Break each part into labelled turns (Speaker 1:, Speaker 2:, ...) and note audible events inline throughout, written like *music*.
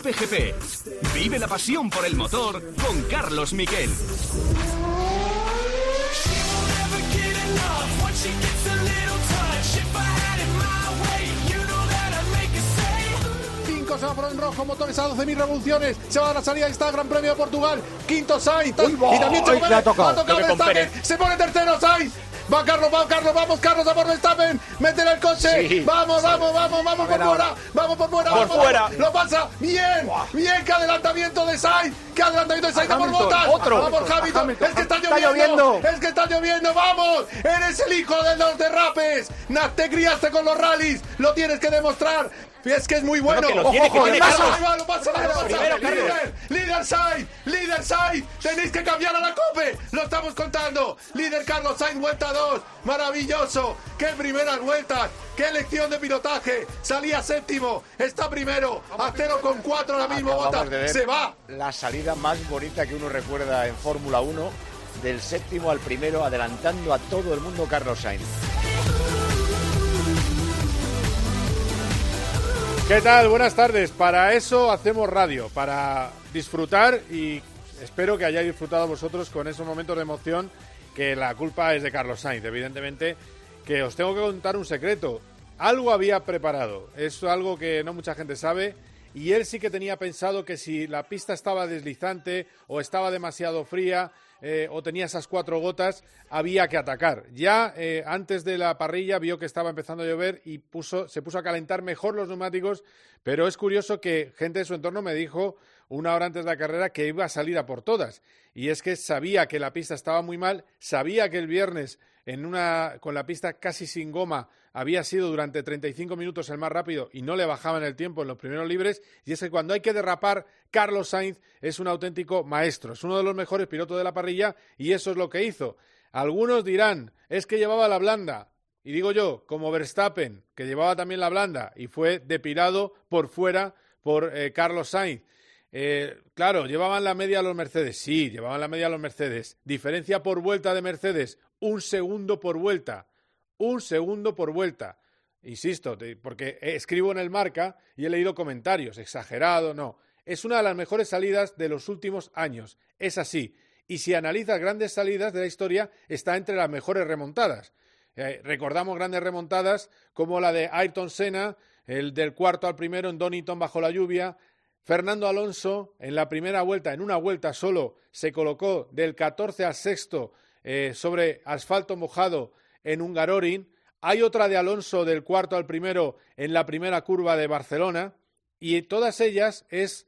Speaker 1: Cope GP. Vive la pasión por el motor con Carlos Miquel.
Speaker 2: se va por el rojo, motores a 12.000 revoluciones, se va a la salida y está el Gran Premio de Portugal, quinto Sainz, y también Pérez, ha tocado. Se pone tercero Sainz, Va Carlos, va Carlos, vamos Carlos a por Verstappen. Métele el coche. Vamos, vamos, vamos, vamos por fuera. Vamos por fuera.
Speaker 3: Por fuera.
Speaker 2: Lo pasa. Bien. Bien. Qué adelantamiento de Sainz. Qué adelantamiento de Sainz. por Bottas.
Speaker 3: Otro.
Speaker 2: Vamos Hamilton. Es que está lloviendo. Es que está lloviendo. Vamos. Eres el hijo de los derrapes. Te criaste con los rallies. Lo tienes que demostrar. Es que es muy bueno.
Speaker 3: Que lo tiene, que tiene
Speaker 2: líder, líder Sainz, líder Sainz. Tenéis que cambiar a la COPE. Lo estamos contando. Líder Carlos Sainz, vuelta 2. Maravilloso. Qué primeras vueltas. Qué lección de pilotaje. Salía séptimo. Está primero. A 0,4 ahora mismo. Bota. Se va.
Speaker 4: La salida más bonita que uno recuerda en Fórmula 1. Del séptimo al primero, adelantando a todo el mundo Carlos Sainz.
Speaker 2: ¿Qué tal? Buenas tardes. Para eso hacemos radio, para disfrutar y espero que hayáis disfrutado vosotros con esos momentos de emoción que la culpa es de Carlos Sainz, evidentemente, que os tengo que contar un secreto. Algo había preparado, es algo que no mucha gente sabe y él sí que tenía pensado que si la pista estaba deslizante o estaba demasiado fría, eh, o tenía esas cuatro gotas, había que atacar. Ya eh, antes de la parrilla vio que estaba empezando a llover y se puso a calentar mejor los neumáticos, pero es curioso que gente de su entorno me dijo una hora antes de la carrera que iba a salir a por todas. Y es que sabía que la pista estaba muy mal, sabía que el viernes en una, con la pista casi sin goma había sido durante 35 minutos el más rápido y no le bajaban el tiempo en los primeros libres. Y es que cuando hay que derrapar, Carlos Sainz es un auténtico maestro, es uno de los mejores pilotos de la parrilla y eso es lo que hizo. Algunos dirán, es que llevaba la blanda. Y digo yo, como Verstappen, que llevaba también la blanda y fue depilado por fuera por eh, Carlos Sainz. Eh, claro, llevaban la media a los Mercedes. Sí, llevaban la media a los Mercedes. Diferencia por vuelta de Mercedes, un segundo por vuelta. Un segundo por vuelta. Insisto, porque escribo en el marca y he leído comentarios. Exagerado, no. Es una de las mejores salidas de los últimos años. Es así. Y si analizas grandes salidas de la historia, está entre las mejores remontadas. Eh, recordamos grandes remontadas como la de Ayrton Senna, el del cuarto al primero en Donington bajo la lluvia, Fernando Alonso en la primera vuelta, en una vuelta solo, se colocó del 14 al sexto eh, sobre asfalto mojado en un Garorin. Hay otra de Alonso del cuarto al primero en la primera curva de Barcelona. Y todas ellas es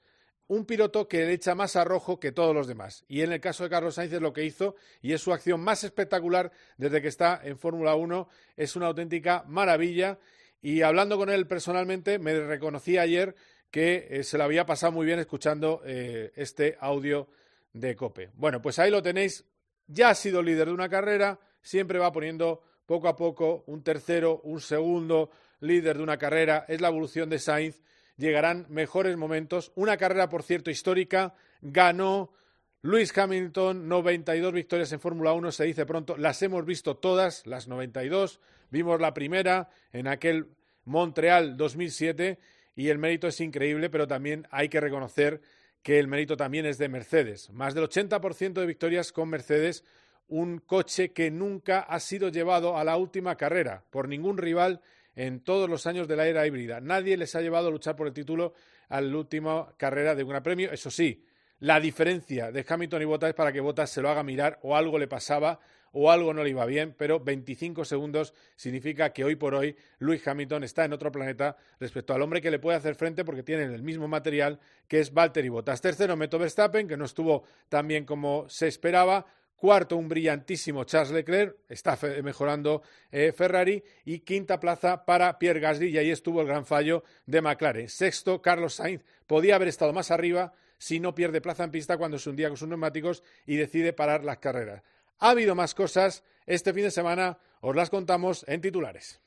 Speaker 2: un piloto que le echa más a rojo que todos los demás. Y en el caso de Carlos Sainz es lo que hizo y es su acción más espectacular desde que está en Fórmula 1. Es una auténtica maravilla. Y hablando con él personalmente, me reconocí ayer que eh, se lo había pasado muy bien escuchando eh, este audio de Cope. Bueno, pues ahí lo tenéis. Ya ha sido líder de una carrera, siempre va poniendo poco a poco un tercero, un segundo líder de una carrera. Es la evolución de Sainz. Llegarán mejores momentos. Una carrera, por cierto, histórica. Ganó Luis Hamilton, 92 victorias en Fórmula 1, se dice pronto. Las hemos visto todas, las 92. Vimos la primera en aquel Montreal 2007 y el mérito es increíble, pero también hay que reconocer que el mérito también es de Mercedes. Más del 80% de victorias con Mercedes, un coche que nunca ha sido llevado a la última carrera por ningún rival en todos los años de la era híbrida. Nadie les ha llevado a luchar por el título a la última carrera de un gran premio. Eso sí, la diferencia de Hamilton y Bottas es para que Bottas se lo haga mirar o algo le pasaba o algo no le iba bien, pero 25 segundos significa que hoy por hoy Lewis Hamilton está en otro planeta respecto al hombre que le puede hacer frente porque tienen el mismo material que es Valtteri Bottas. Tercero, Meto Verstappen, que no estuvo tan bien como se esperaba. Cuarto, un brillantísimo Charles Leclerc, está mejorando eh, Ferrari. Y quinta plaza para Pierre Gasly, y ahí estuvo el gran fallo de McLaren. Sexto, Carlos Sainz, podía haber estado más arriba si no pierde plaza en pista cuando se hundía con sus neumáticos y decide parar las carreras. Ha habido más cosas. Este fin de semana os las contamos en titulares.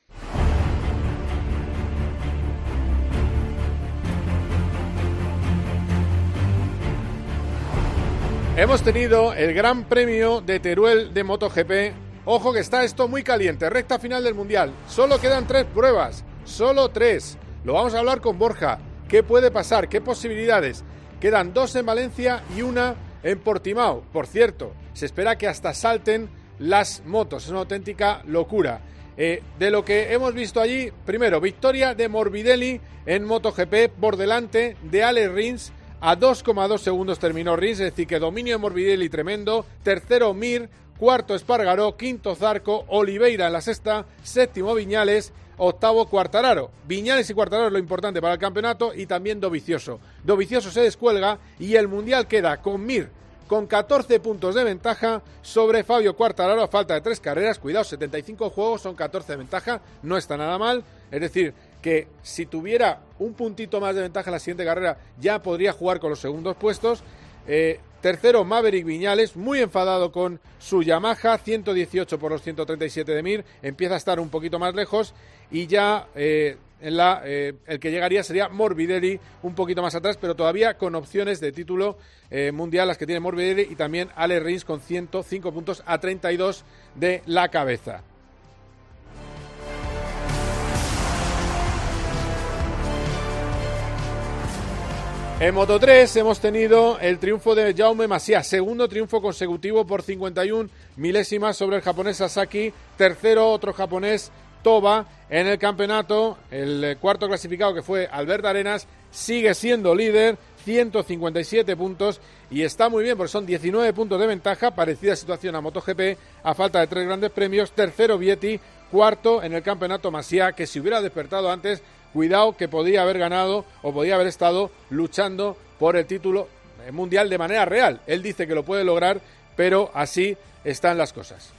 Speaker 2: Hemos tenido el Gran Premio de Teruel de MotoGP. Ojo que está esto muy caliente, recta final del Mundial. Solo quedan tres pruebas, solo tres. Lo vamos a hablar con Borja. ¿Qué puede pasar? ¿Qué posibilidades? Quedan dos en Valencia y una en Portimao. Por cierto, se espera que hasta salten las motos. Es una auténtica locura. Eh, de lo que hemos visto allí, primero, victoria de Morbidelli en MotoGP por delante de Ale Rins. A 2,2 segundos terminó Rins, es decir, que dominio de Morbidelli tremendo. Tercero, Mir. Cuarto, Espargaró. Quinto, Zarco. Oliveira en la sexta. Séptimo, Viñales. Octavo, Cuartararo. Viñales y Cuartararo es lo importante para el campeonato y también Dovicioso. Dovicioso se descuelga y el Mundial queda con Mir con 14 puntos de ventaja sobre Fabio Quartararo a falta de tres carreras. Cuidado, 75 juegos son 14 de ventaja, no está nada mal. Es decir, que si tuviera un puntito más de ventaja en la siguiente carrera ya podría jugar con los segundos puestos. Eh, tercero, Maverick Viñales, muy enfadado con su Yamaha, 118 por los 137 de Mir, empieza a estar un poquito más lejos y ya eh, en la, eh, el que llegaría sería Morbidelli un poquito más atrás, pero todavía con opciones de título eh, mundial las que tiene Morbidelli y también Ale Rins con 105 puntos a 32 de la cabeza. En Moto 3 hemos tenido el triunfo de Jaume Masia, segundo triunfo consecutivo por 51 milésimas sobre el japonés Sasaki, tercero otro japonés Toba en el campeonato. El eh, cuarto clasificado, que fue Albert Arenas, sigue siendo líder, 157 puntos y está muy bien porque son 19 puntos de ventaja, parecida situación a MotoGP, a falta de tres grandes premios. Tercero, Vietti, cuarto en el campeonato Masia, que si hubiera despertado antes, cuidado que podría haber ganado o podría haber estado luchando por el título eh, mundial de manera real. Él dice que lo puede lograr, pero así están las cosas.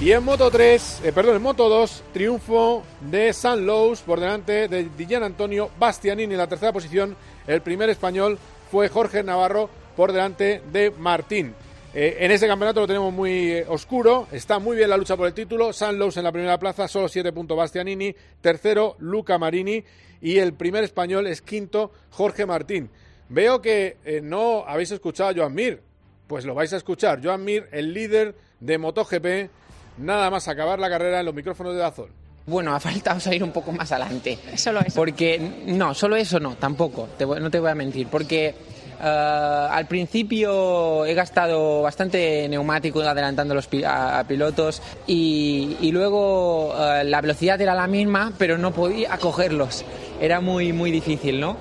Speaker 2: Y en Moto 3, eh, perdón, en Moto 2, triunfo de San Lowe's por delante de Dillan Antonio Bastianini en la tercera posición. El primer español fue Jorge Navarro por delante de Martín. Eh, en ese campeonato lo tenemos muy eh, oscuro, está muy bien la lucha por el título. San Lowe's en la primera plaza, solo 7 puntos Bastianini. Tercero, Luca Marini. Y el primer español es quinto, Jorge Martín. Veo que no habéis escuchado a Joan Mir. Pues lo vais a escuchar. Joan Mir, el líder de MotoGP, nada más acabar la carrera en los micrófonos de Dazón.
Speaker 3: Bueno, ha faltado salir un poco más adelante.
Speaker 5: Solo eso.
Speaker 3: Porque, no, solo eso no, tampoco, no te voy a mentir. Porque eh, al principio he gastado bastante neumático adelantando los a, pilotos y, luego eh, la velocidad era la misma, pero no podía cogerlos. Era muy, muy difícil, ¿no?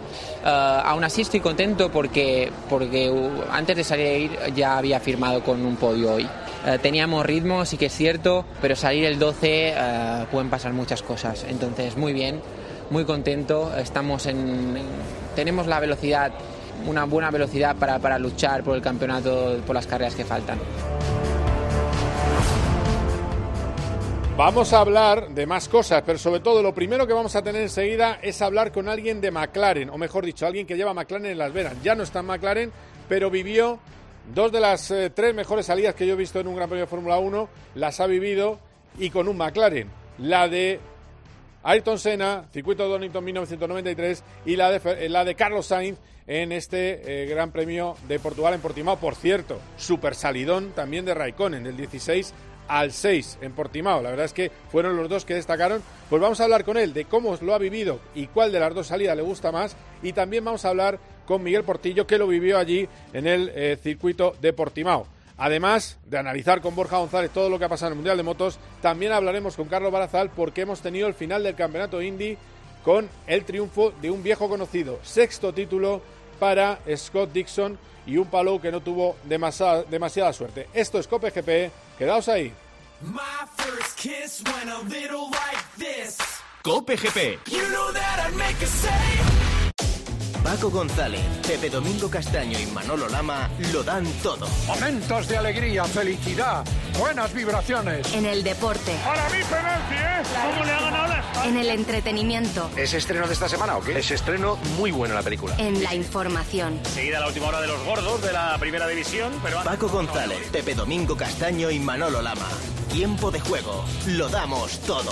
Speaker 3: Eh, aún así estoy contento porque, porque antes de salir ya había firmado con un podio hoy. Eh, teníamos ritmo, sí que es cierto, pero salir el 12 eh, pueden pasar muchas cosas. Entonces, muy bien, muy contento. Estamos en, tenemos la velocidad, una buena velocidad para, para luchar por el campeonato, por las carreras que faltan.
Speaker 2: Vamos a hablar de más cosas, pero sobre todo lo primero que vamos a tener enseguida es hablar con alguien de McLaren, o mejor dicho, alguien que lleva McLaren en las venas. Ya no está en McLaren, pero vivió Dos de las eh, tres mejores salidas que yo he visto en un Gran Premio de Fórmula 1 las ha vivido y con un McLaren. La de Ayrton Senna, circuito de Donington 1993, y la de, eh, la de Carlos Sainz en este eh, Gran Premio de Portugal en Portimao. Por cierto, super salidón también de Raikkonen, el 16 al 6 en Portimao. La verdad es que fueron los dos que destacaron. Pues vamos a hablar con él de cómo lo ha vivido y cuál de las dos salidas le gusta más. Y también vamos a hablar con Miguel Portillo, que lo vivió allí en el eh, circuito de Portimao. Además de analizar con Borja González todo lo que ha pasado en el Mundial de Motos, también hablaremos con Carlos Barazal porque hemos tenido el final del Campeonato Indy con el triunfo de un viejo conocido, sexto título para Scott Dixon y un palo que no tuvo demasiada, demasiada suerte. Esto es Cope GP, quedaos ahí.
Speaker 1: Cope GP.
Speaker 6: Paco González, Pepe Domingo Castaño y Manolo Lama lo dan todo.
Speaker 7: Momentos de alegría, felicidad, buenas vibraciones.
Speaker 8: En el deporte.
Speaker 7: Para mí penalti, ¿eh? ¿Cómo le ha ganado la
Speaker 8: En el entretenimiento.
Speaker 4: ¿Es estreno de esta semana o qué?
Speaker 9: Es estreno muy bueno la película.
Speaker 8: En la información.
Speaker 10: Seguida la última hora de los gordos de la primera división, pero...
Speaker 6: Paco González, Pepe Domingo Castaño y Manolo Lama. Tiempo de juego. Lo damos todo.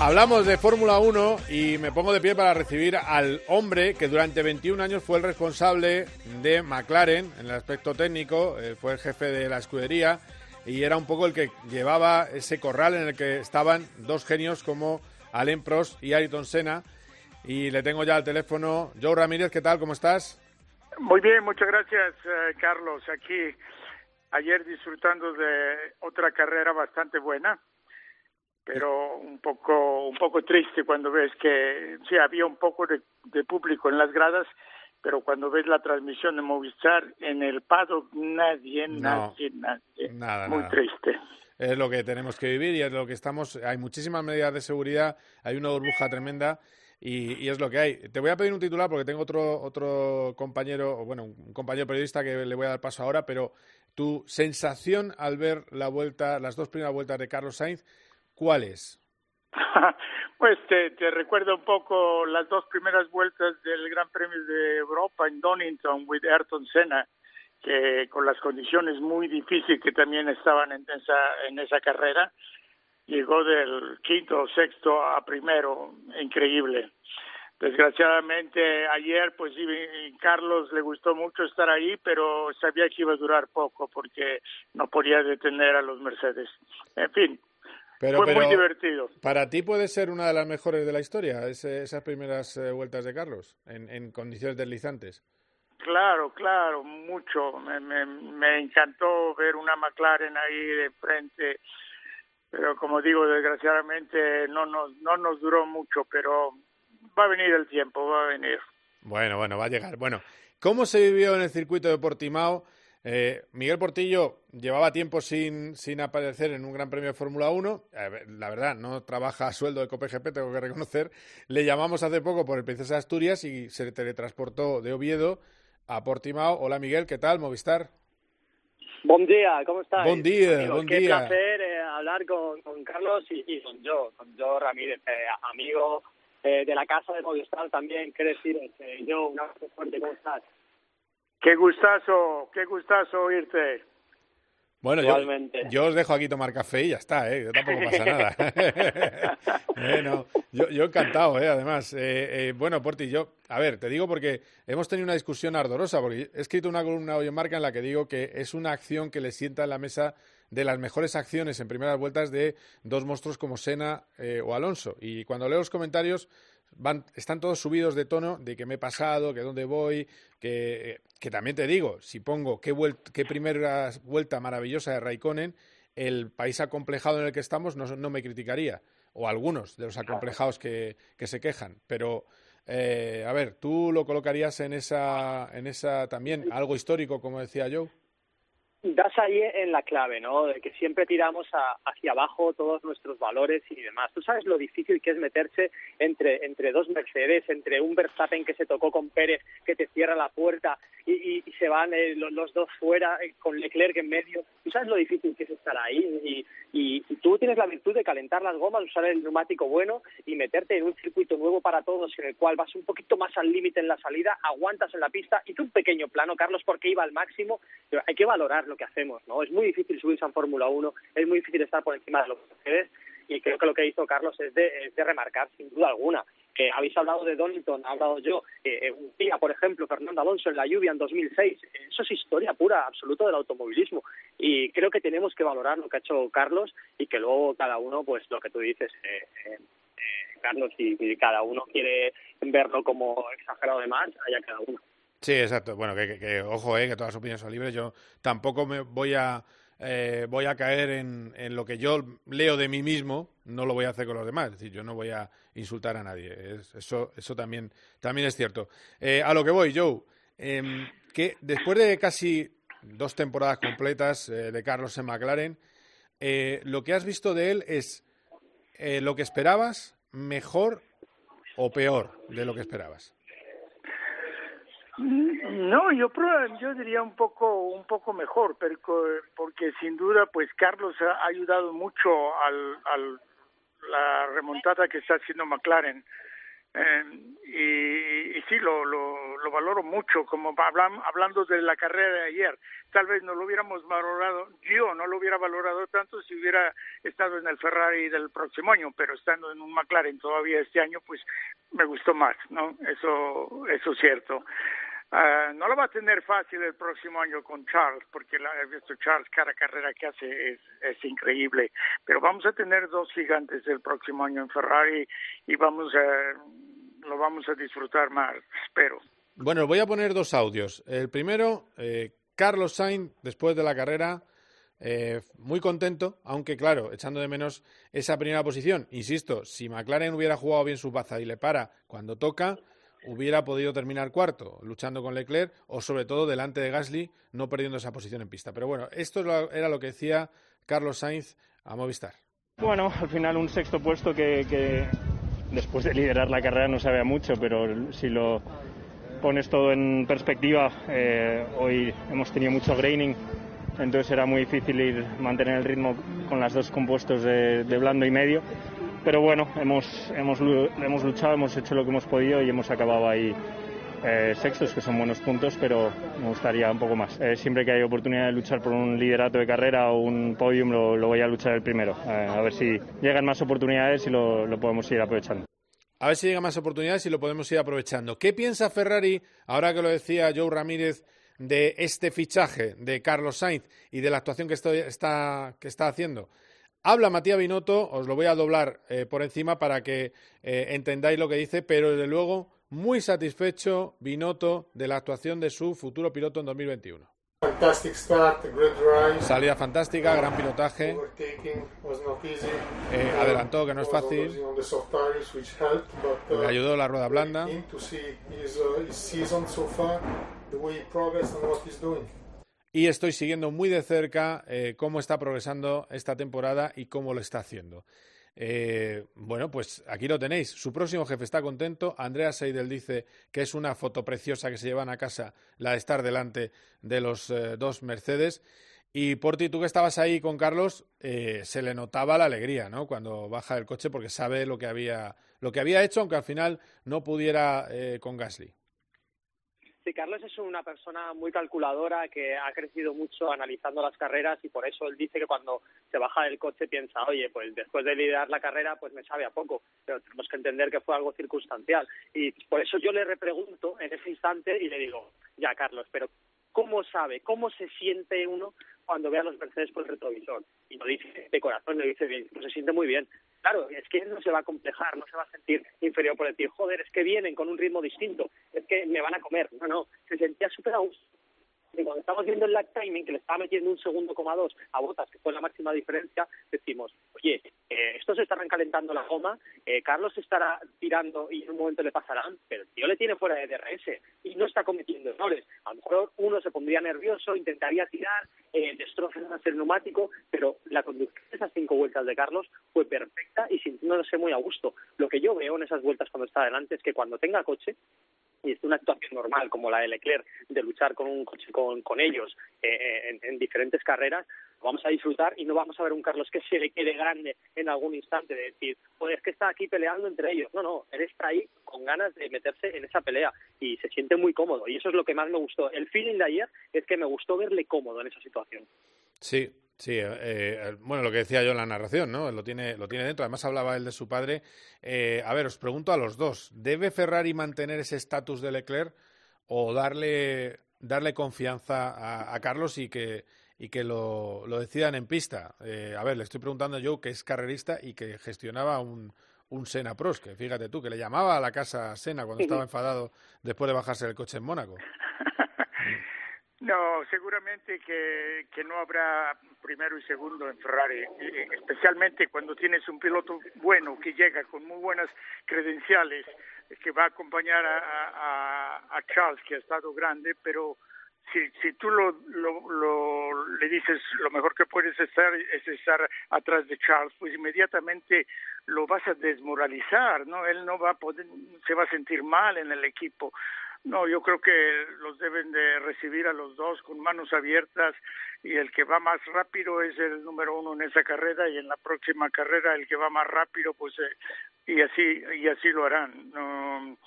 Speaker 2: Hablamos de Fórmula 1 y me pongo de pie para recibir al hombre que durante 21 años fue el responsable de McLaren en el aspecto técnico, fue el jefe de la escudería y era un poco el que llevaba ese corral en el que estaban dos genios como Alain Prost y Ayrton Senna. Y le tengo ya al teléfono. Joe Ramírez, ¿qué tal? ¿Cómo estás?
Speaker 5: Muy bien, muchas gracias, eh, Carlos. Aquí ayer disfrutando de otra carrera bastante buena pero un poco un poco triste cuando ves que sí había un poco de, público en las gradas pero cuando ves la transmisión de Movistar en el paddock nadie nadie nadie.
Speaker 2: nada,
Speaker 5: muy triste.
Speaker 2: Es lo que tenemos que vivir y es lo que estamos hay muchísimas medidas de seguridad hay una burbuja tremenda y, y, es lo que hay. Te voy a pedir un titular porque tengo otro, otro compañero, bueno, un compañero periodista que le voy a dar paso ahora, pero tu sensación al ver la vuelta, las dos primeras vueltas de Carlos Sainz, ¿Cuáles? *laughs*
Speaker 5: pues te, te recuerda un poco las dos primeras vueltas del Gran Premio de Europa en Donington with Ayrton Senna, que con las condiciones muy difíciles que también estaban en esa, en esa carrera, llegó del quinto o sexto a primero, increíble. Desgraciadamente ayer, pues Carlos le gustó mucho estar ahí, pero sabía que iba a durar poco porque no podía detener a los Mercedes. En fin,
Speaker 2: pero,
Speaker 5: Fue muy divertido.
Speaker 2: ¿Para ti puede ser una de las mejores de la historia esas primeras eh, vueltas de Carlos en, en, condiciones deslizantes?
Speaker 5: Claro, claro, mucho. Me, me, me, encantó ver una McLaren ahí de frente, pero como digo, desgraciadamente no nos, no nos duró mucho, pero va a venir el tiempo, va a venir.
Speaker 2: Bueno, bueno, va a llegar. Bueno, ¿cómo se vivió en el circuito de Portimao? Eh, Miguel Portillo llevaba tiempo sin, sin aparecer en un Gran Premio de Fórmula 1. la verdad, no trabaja a sueldo de COPGP, tengo que reconocer. Le llamamos hace poco por el Princesa de Asturias y se teletransportó de Oviedo a Portimao. Hola Miguel, ¿qué tal? Movistar.
Speaker 11: Buen día, ¿cómo estás?
Speaker 2: Buen día, buen
Speaker 11: qué
Speaker 2: día.
Speaker 11: placer eh, hablar con, con, Carlos y, con yo, con yo Ramírez, eh, amigo de la casa de Movistar también. ¿Qué decir? yo, un abrazo fuerte, ¿cómo estás?
Speaker 5: Qué gustazo, qué gustazo oírte.
Speaker 2: Bueno, yo, yo, os dejo aquí tomar café y ya está, ¿eh? Yo tampoco pasa *laughs* nada. *laughs* bueno, yo, yo, encantado, ¿eh? Además, eh, eh, bueno, Porti, yo, a ver, te digo porque hemos tenido una discusión ardorosa, porque he escrito una columna hoy en Marca en la que digo que es una acción que le sienta en la mesa de las mejores acciones en primeras vueltas de dos monstruos como Sena eh, o Alonso. Y cuando leo los comentarios, van, están todos subidos de tono de que me he pasado, que dónde voy, que, que también te digo, si pongo qué, qué primera vuelta maravillosa de Raikkonen, el país acomplejado en el que estamos no, no me criticaría, o algunos de los acomplejados que, que se quejan, pero... Eh, a ver, ¿tú lo colocarías en esa, en esa también algo histórico, como decía Joe?
Speaker 11: Das ahí en la clave, ¿no? De que siempre tiramos hacia abajo todos nuestros valores y demás. Tú sabes lo difícil que es meterse entre, entre dos Mercedes, entre un Verstappen que se tocó con Pérez, que te cierra la puerta y, y, se van eh, los, dos fuera eh, con Leclerc en medio. Tú sabes lo difícil que es estar ahí y, y, tú tienes la virtud de calentar las gomas, usar el neumático bueno y meterte en un circuito nuevo para todos en el cual vas un poquito más al límite en la salida, aguantas en la pista y un pequeño plano, Carlos, porque iba al máximo. Hay que valorar lo que hacemos, ¿no? Es muy difícil subirse a Fórmula 1, es muy difícil estar por encima de los mujeres y creo que lo que hizo Carlos es de, de remarcar sin duda alguna. que habéis hablado de Donington, ha hablado yo, eh, un día, por ejemplo, Fernando Alonso en la lluvia en 2006, eso es historia pura, absoluto del automovilismo y creo que tenemos que valorar lo que ha hecho Carlos y que luego cada uno, pues lo que tú dices, eh, eh, Carlos, si, cada uno quiere verlo como exagerado de más, haya cada uno.
Speaker 2: Sí, exacto. Bueno, que, que, ojo, eh, que todas las opiniones son libres. Yo tampoco me voy a eh, voy a caer en, lo que yo leo de mí mismo, no lo voy a hacer con los demás. Es decir, yo no voy a insultar a nadie. eso, eso también, también es cierto. Eh, a lo que voy, Joe, eh, que después de casi dos temporadas completas eh, de Carlos en McLaren, eh, lo que has visto de él es eh, lo que esperabas, mejor o peor de lo que esperabas.
Speaker 5: No, yo yo diría un poco un poco mejor, porque sin duda pues Carlos ha ayudado mucho al, la remontada que está haciendo McLaren eh, y, sí lo, lo, lo valoro mucho, como hablando de la carrera de ayer. Tal vez no lo hubiéramos valorado, yo no lo hubiera valorado tanto si hubiera estado en el Ferrari del próximo año, pero estando en un McLaren todavía este año, pues me gustó más, ¿no? Eso, eso es cierto. Uh, no lo va a tener fácil el próximo año con Charles, porque la, he visto Charles cada carrera que hace es, es increíble. Pero vamos a tener dos gigantes el próximo año en Ferrari y vamos a, lo vamos a disfrutar más, espero.
Speaker 2: Bueno, voy a poner dos audios. El primero, eh, Carlos Sainz, después de la carrera, eh, muy contento, aunque claro, echando de menos esa primera posición. Insisto, si McLaren hubiera jugado bien su baza y le para cuando toca, hubiera podido terminar cuarto, luchando con Leclerc o sobre todo delante de Gasly, no perdiendo esa posición en pista. Pero bueno, esto era lo que decía Carlos Sainz a Movistar.
Speaker 12: Bueno, al final un sexto puesto que, después de liderar la carrera no sabe mucho, pero si lo pones todo en perspectiva, eh, hoy hemos tenido mucho graining, entonces era muy difícil ir, mantener el ritmo con las dos compuestos de blando y medio pero bueno, hemos, hemos, hemos luchado, hemos hecho lo que hemos podido y hemos acabado ahí eh, sextos, que son buenos puntos, pero me gustaría un poco más. Eh, siempre que hay oportunidad de luchar por un liderato de carrera o un podium, lo, voy a luchar el primero. Eh, a ver si llegan más oportunidades y lo, lo podemos ir aprovechando.
Speaker 2: A ver si llegan más oportunidades y lo podemos ir aprovechando. ¿Qué piensa Ferrari, ahora que lo decía Joe Ramírez, de este fichaje de Carlos Sainz y de la actuación que, está, que está haciendo? Habla Matías Binotto, os lo voy a doblar eh, por encima para que eh, entendáis lo que dice, pero desde luego muy satisfecho Binotto de la actuación de su futuro piloto en 2021. Salida fantástica, gran pilotaje. Eh, adelantó, que no es fácil. Le ayudó la rueda blanda. Y estoy siguiendo muy de cerca eh, cómo está progresando esta temporada y cómo lo está haciendo. Eh, bueno, pues aquí lo tenéis. Su próximo jefe está contento. Andrea Seidel dice que es una foto preciosa que se llevan a casa la de estar delante de los eh, dos Mercedes. Y por ti, tú que estabas ahí con Carlos, se le notaba la alegría, ¿no? Cuando baja del coche porque sabe lo que había, lo que había hecho, aunque al final no pudiera con Gasly.
Speaker 11: Carlos es una persona muy calculadora que ha crecido mucho analizando las carreras y por eso él dice que cuando se baja del coche piensa, oye, pues después de liderar la carrera, pues me sabe a poco, pero tenemos que entender que fue algo circunstancial. Y por eso yo le repregunto en ese instante y le digo, ya Carlos, pero ¿cómo sabe, cómo se siente uno cuando ve a los Mercedes por el retrovisor? Y lo dice de corazón, lo dice bien, pues se siente muy bien. Claro, es que no se va a complejar, no se va a sentir inferior por decir, joder, es que vienen con un ritmo distinto, es que me van a comer. No, no, se sentía súper a. Cuando estamos viendo el lag timing, que le estaba metiendo un segundo coma dos a Botas, que fue la máxima diferencia, decimos, oye, eh, estos estarán calentando la goma, eh, Carlos estará tirando y en un momento le pasarán, pero el tío le tiene fuera de DRS y no está cometiendo errores. A lo mejor uno se pondría nervioso, intentaría tirar, eh, destrozar el neumático, pero la conducción de esas cinco vueltas de Carlos fue perfecta y sintiéndose muy a gusto. Lo que yo veo en esas vueltas cuando está adelante es que cuando tenga coche, es una actuación normal como la de Leclerc de luchar con un coche con, con ellos eh, en, diferentes carreras, vamos a disfrutar y no vamos a ver un Carlos que se le quede grande en algún instante de decir, pues es que está aquí peleando entre ellos. No, no, él está ahí con ganas de meterse en esa pelea y se siente muy cómodo y eso es lo que más me gustó. El feeling de ayer es que me gustó verle cómodo en esa situación.
Speaker 2: Sí, Sí, eh, eh, bueno, lo que decía yo en la narración, ¿no? Lo tiene, lo tiene dentro. Además hablaba él de su padre. Eh, a ver, os pregunto a los dos. ¿Debe Ferrari mantener ese estatus de Leclerc o darle, darle confianza a, Carlos y que, y que lo, lo decidan en pista? a ver, le estoy preguntando yo que es carrerista y que gestionaba un, un Sena Pros, que fíjate tú, que le llamaba a la casa Sena cuando estaba enfadado después de bajarse del coche en Mónaco. *laughs*
Speaker 5: No, seguramente que, que no habrá primero y segundo en Ferrari, especialmente cuando tienes un piloto bueno que llega con muy buenas credenciales, que va a acompañar a, Charles, que ha estado grande, pero si, si tú lo, lo, le dices lo mejor que puedes estar es estar atrás de Charles, pues inmediatamente lo vas a desmoralizar, ¿no? Él no va a poder, se va a sentir mal en el equipo. No, yo creo que los deben de recibir a los dos con manos abiertas y el que va más rápido es el número uno en esa carrera y en la próxima carrera el que va más rápido pues eh, y así y así lo harán.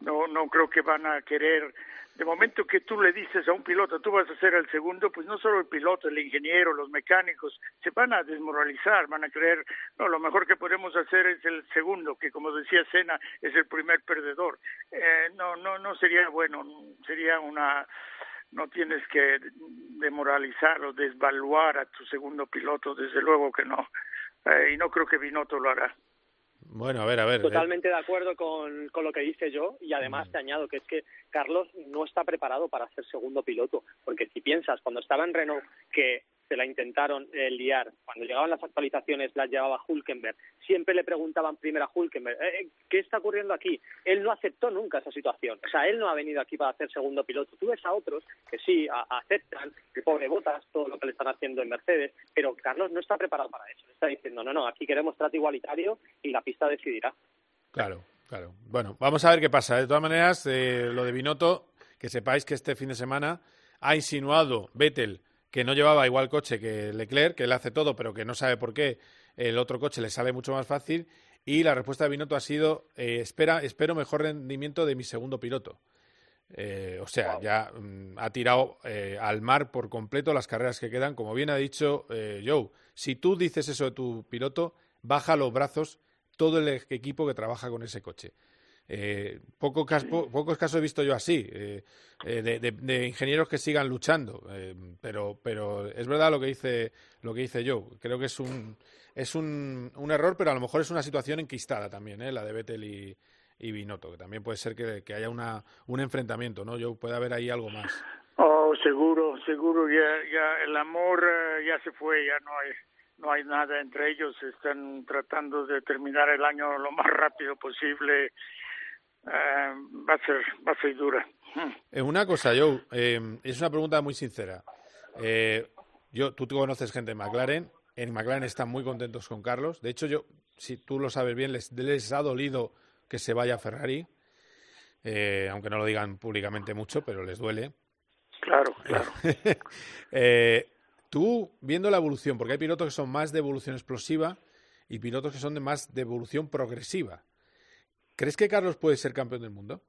Speaker 5: No, no creo que van a querer de momento que tú le dices a un piloto, tú vas a ser el segundo, pues no solo el piloto, el ingeniero, los mecánicos, se van a desmoralizar, van a creer, no, lo mejor que podemos hacer es el segundo, que como decía Sena, es el primer perdedor. Eh, no, no, no sería bueno, sería una, no tienes que demoralizar o desvaluar a tu segundo piloto, desde luego que no. Eh, y no creo que Binotto lo hará.
Speaker 2: Bueno, a ver, a ver.
Speaker 11: Totalmente de acuerdo con, con lo que dice yo y además te añado que es que Carlos no está preparado para ser segundo piloto, porque si piensas, cuando estaba en Renault, que se la intentaron eh, liar. Cuando llegaban las actualizaciones las llevaba Hulkenberg. Siempre le preguntaban primero a Hulkenberg, eh, eh, ¿qué está ocurriendo aquí? Él no aceptó nunca esa situación. O sea, él no ha venido aquí para hacer segundo piloto. Tú ves a otros que sí aceptan, que pobre botas, todo lo que le están haciendo en Mercedes, pero Carlos no está preparado para eso. Está diciendo, no, no, aquí queremos trato igualitario y la pista decidirá.
Speaker 2: Claro, claro. Bueno, vamos a ver qué pasa. De todas maneras, lo de Binotto, que sepáis que este fin de semana ha insinuado Vettel que no llevaba igual coche que Leclerc, que él hace todo, pero que no sabe por qué el otro coche le sale mucho más fácil. Y la respuesta de Binotto ha sido, eh, espera, espero mejor rendimiento de mi segundo piloto. Eh, o sea, ya mm, ha tirado eh, al mar por completo las carreras que quedan. Como bien ha dicho Joe, si tú dices eso de tu piloto, baja los brazos todo el equipo que trabaja con ese coche. Eh, pocos casos he visto yo así, eh, eh, de, ingenieros que sigan luchando, pero, pero es verdad lo que dice lo que dice yo. Creo que es un es un, un error, pero a lo mejor es una situación enquistada también, la de Vettel y, Binotto, que también puede ser que, haya una, un enfrentamiento, ¿no? Yo puede haber ahí algo más.
Speaker 5: Oh, seguro, seguro, ya, ya el amor ya se fue, ya no hay no hay nada entre ellos, están tratando de terminar el año lo más rápido posible eh, va a ser va a ser dura.
Speaker 2: Eh, una cosa, Joe, eh, es una pregunta muy sincera. yo, tú conoces gente de McLaren. En McLaren están muy contentos con Carlos. De hecho, yo, si tú lo sabes bien, les, les ha dolido que se vaya a Ferrari, aunque no lo digan públicamente mucho, pero les duele.
Speaker 5: Claro, *laughs* claro.
Speaker 2: tú, viendo la evolución, porque hay pilotos que son más de evolución explosiva y pilotos que son de más de evolución progresiva. ¿Crees que Carlos puede ser campeón del mundo?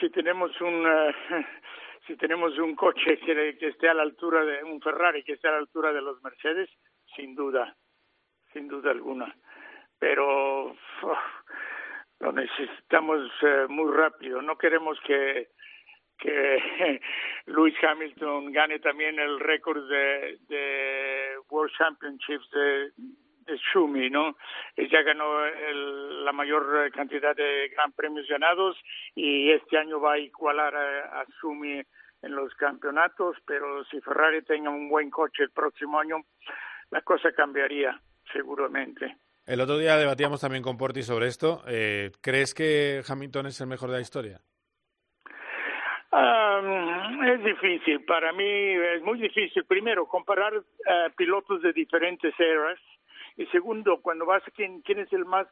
Speaker 5: si tenemos un eh, *laughs* si tenemos un coche que, esté a la altura de un Ferrari que esté a la altura de los Mercedes, sin duda, sin duda alguna. Pero lo necesitamos eh, muy rápido. No queremos que que *laughs* Lewis Hamilton gane también el récord de, de World Championships de Schumi, ¿no? Ya ganó la mayor cantidad de gran premios ganados y este año va a igualar a, a Schumi en los campeonatos, pero si Ferrari tenga un buen coche el próximo año, la cosa cambiaría seguramente.
Speaker 2: El otro día debatíamos también con Porti sobre esto. Eh, ¿Crees que Hamilton es el mejor de la historia?
Speaker 5: es difícil, para mí es muy difícil. Primero, comparar eh, pilotos de diferentes eras y segundo, cuando vas a quién, quién es el más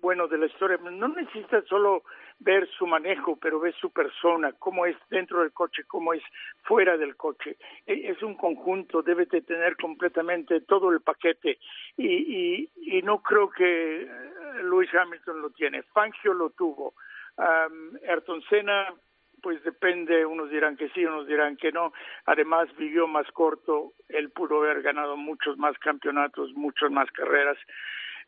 Speaker 5: bueno de la historia, no necesitas solo ver su manejo, pero ves su persona, cómo es dentro del coche, cómo es fuera del coche. E, es un conjunto, debe de tener completamente todo el paquete y, y, no creo que eh, Lewis Hamilton lo tiene. Fangio lo tuvo. Um, Ayrton Senna pues depende, unos dirán que sí, unos dirán que no. Además vivió más corto, él pudo haber ganado muchos más campeonatos, muchas más carreras.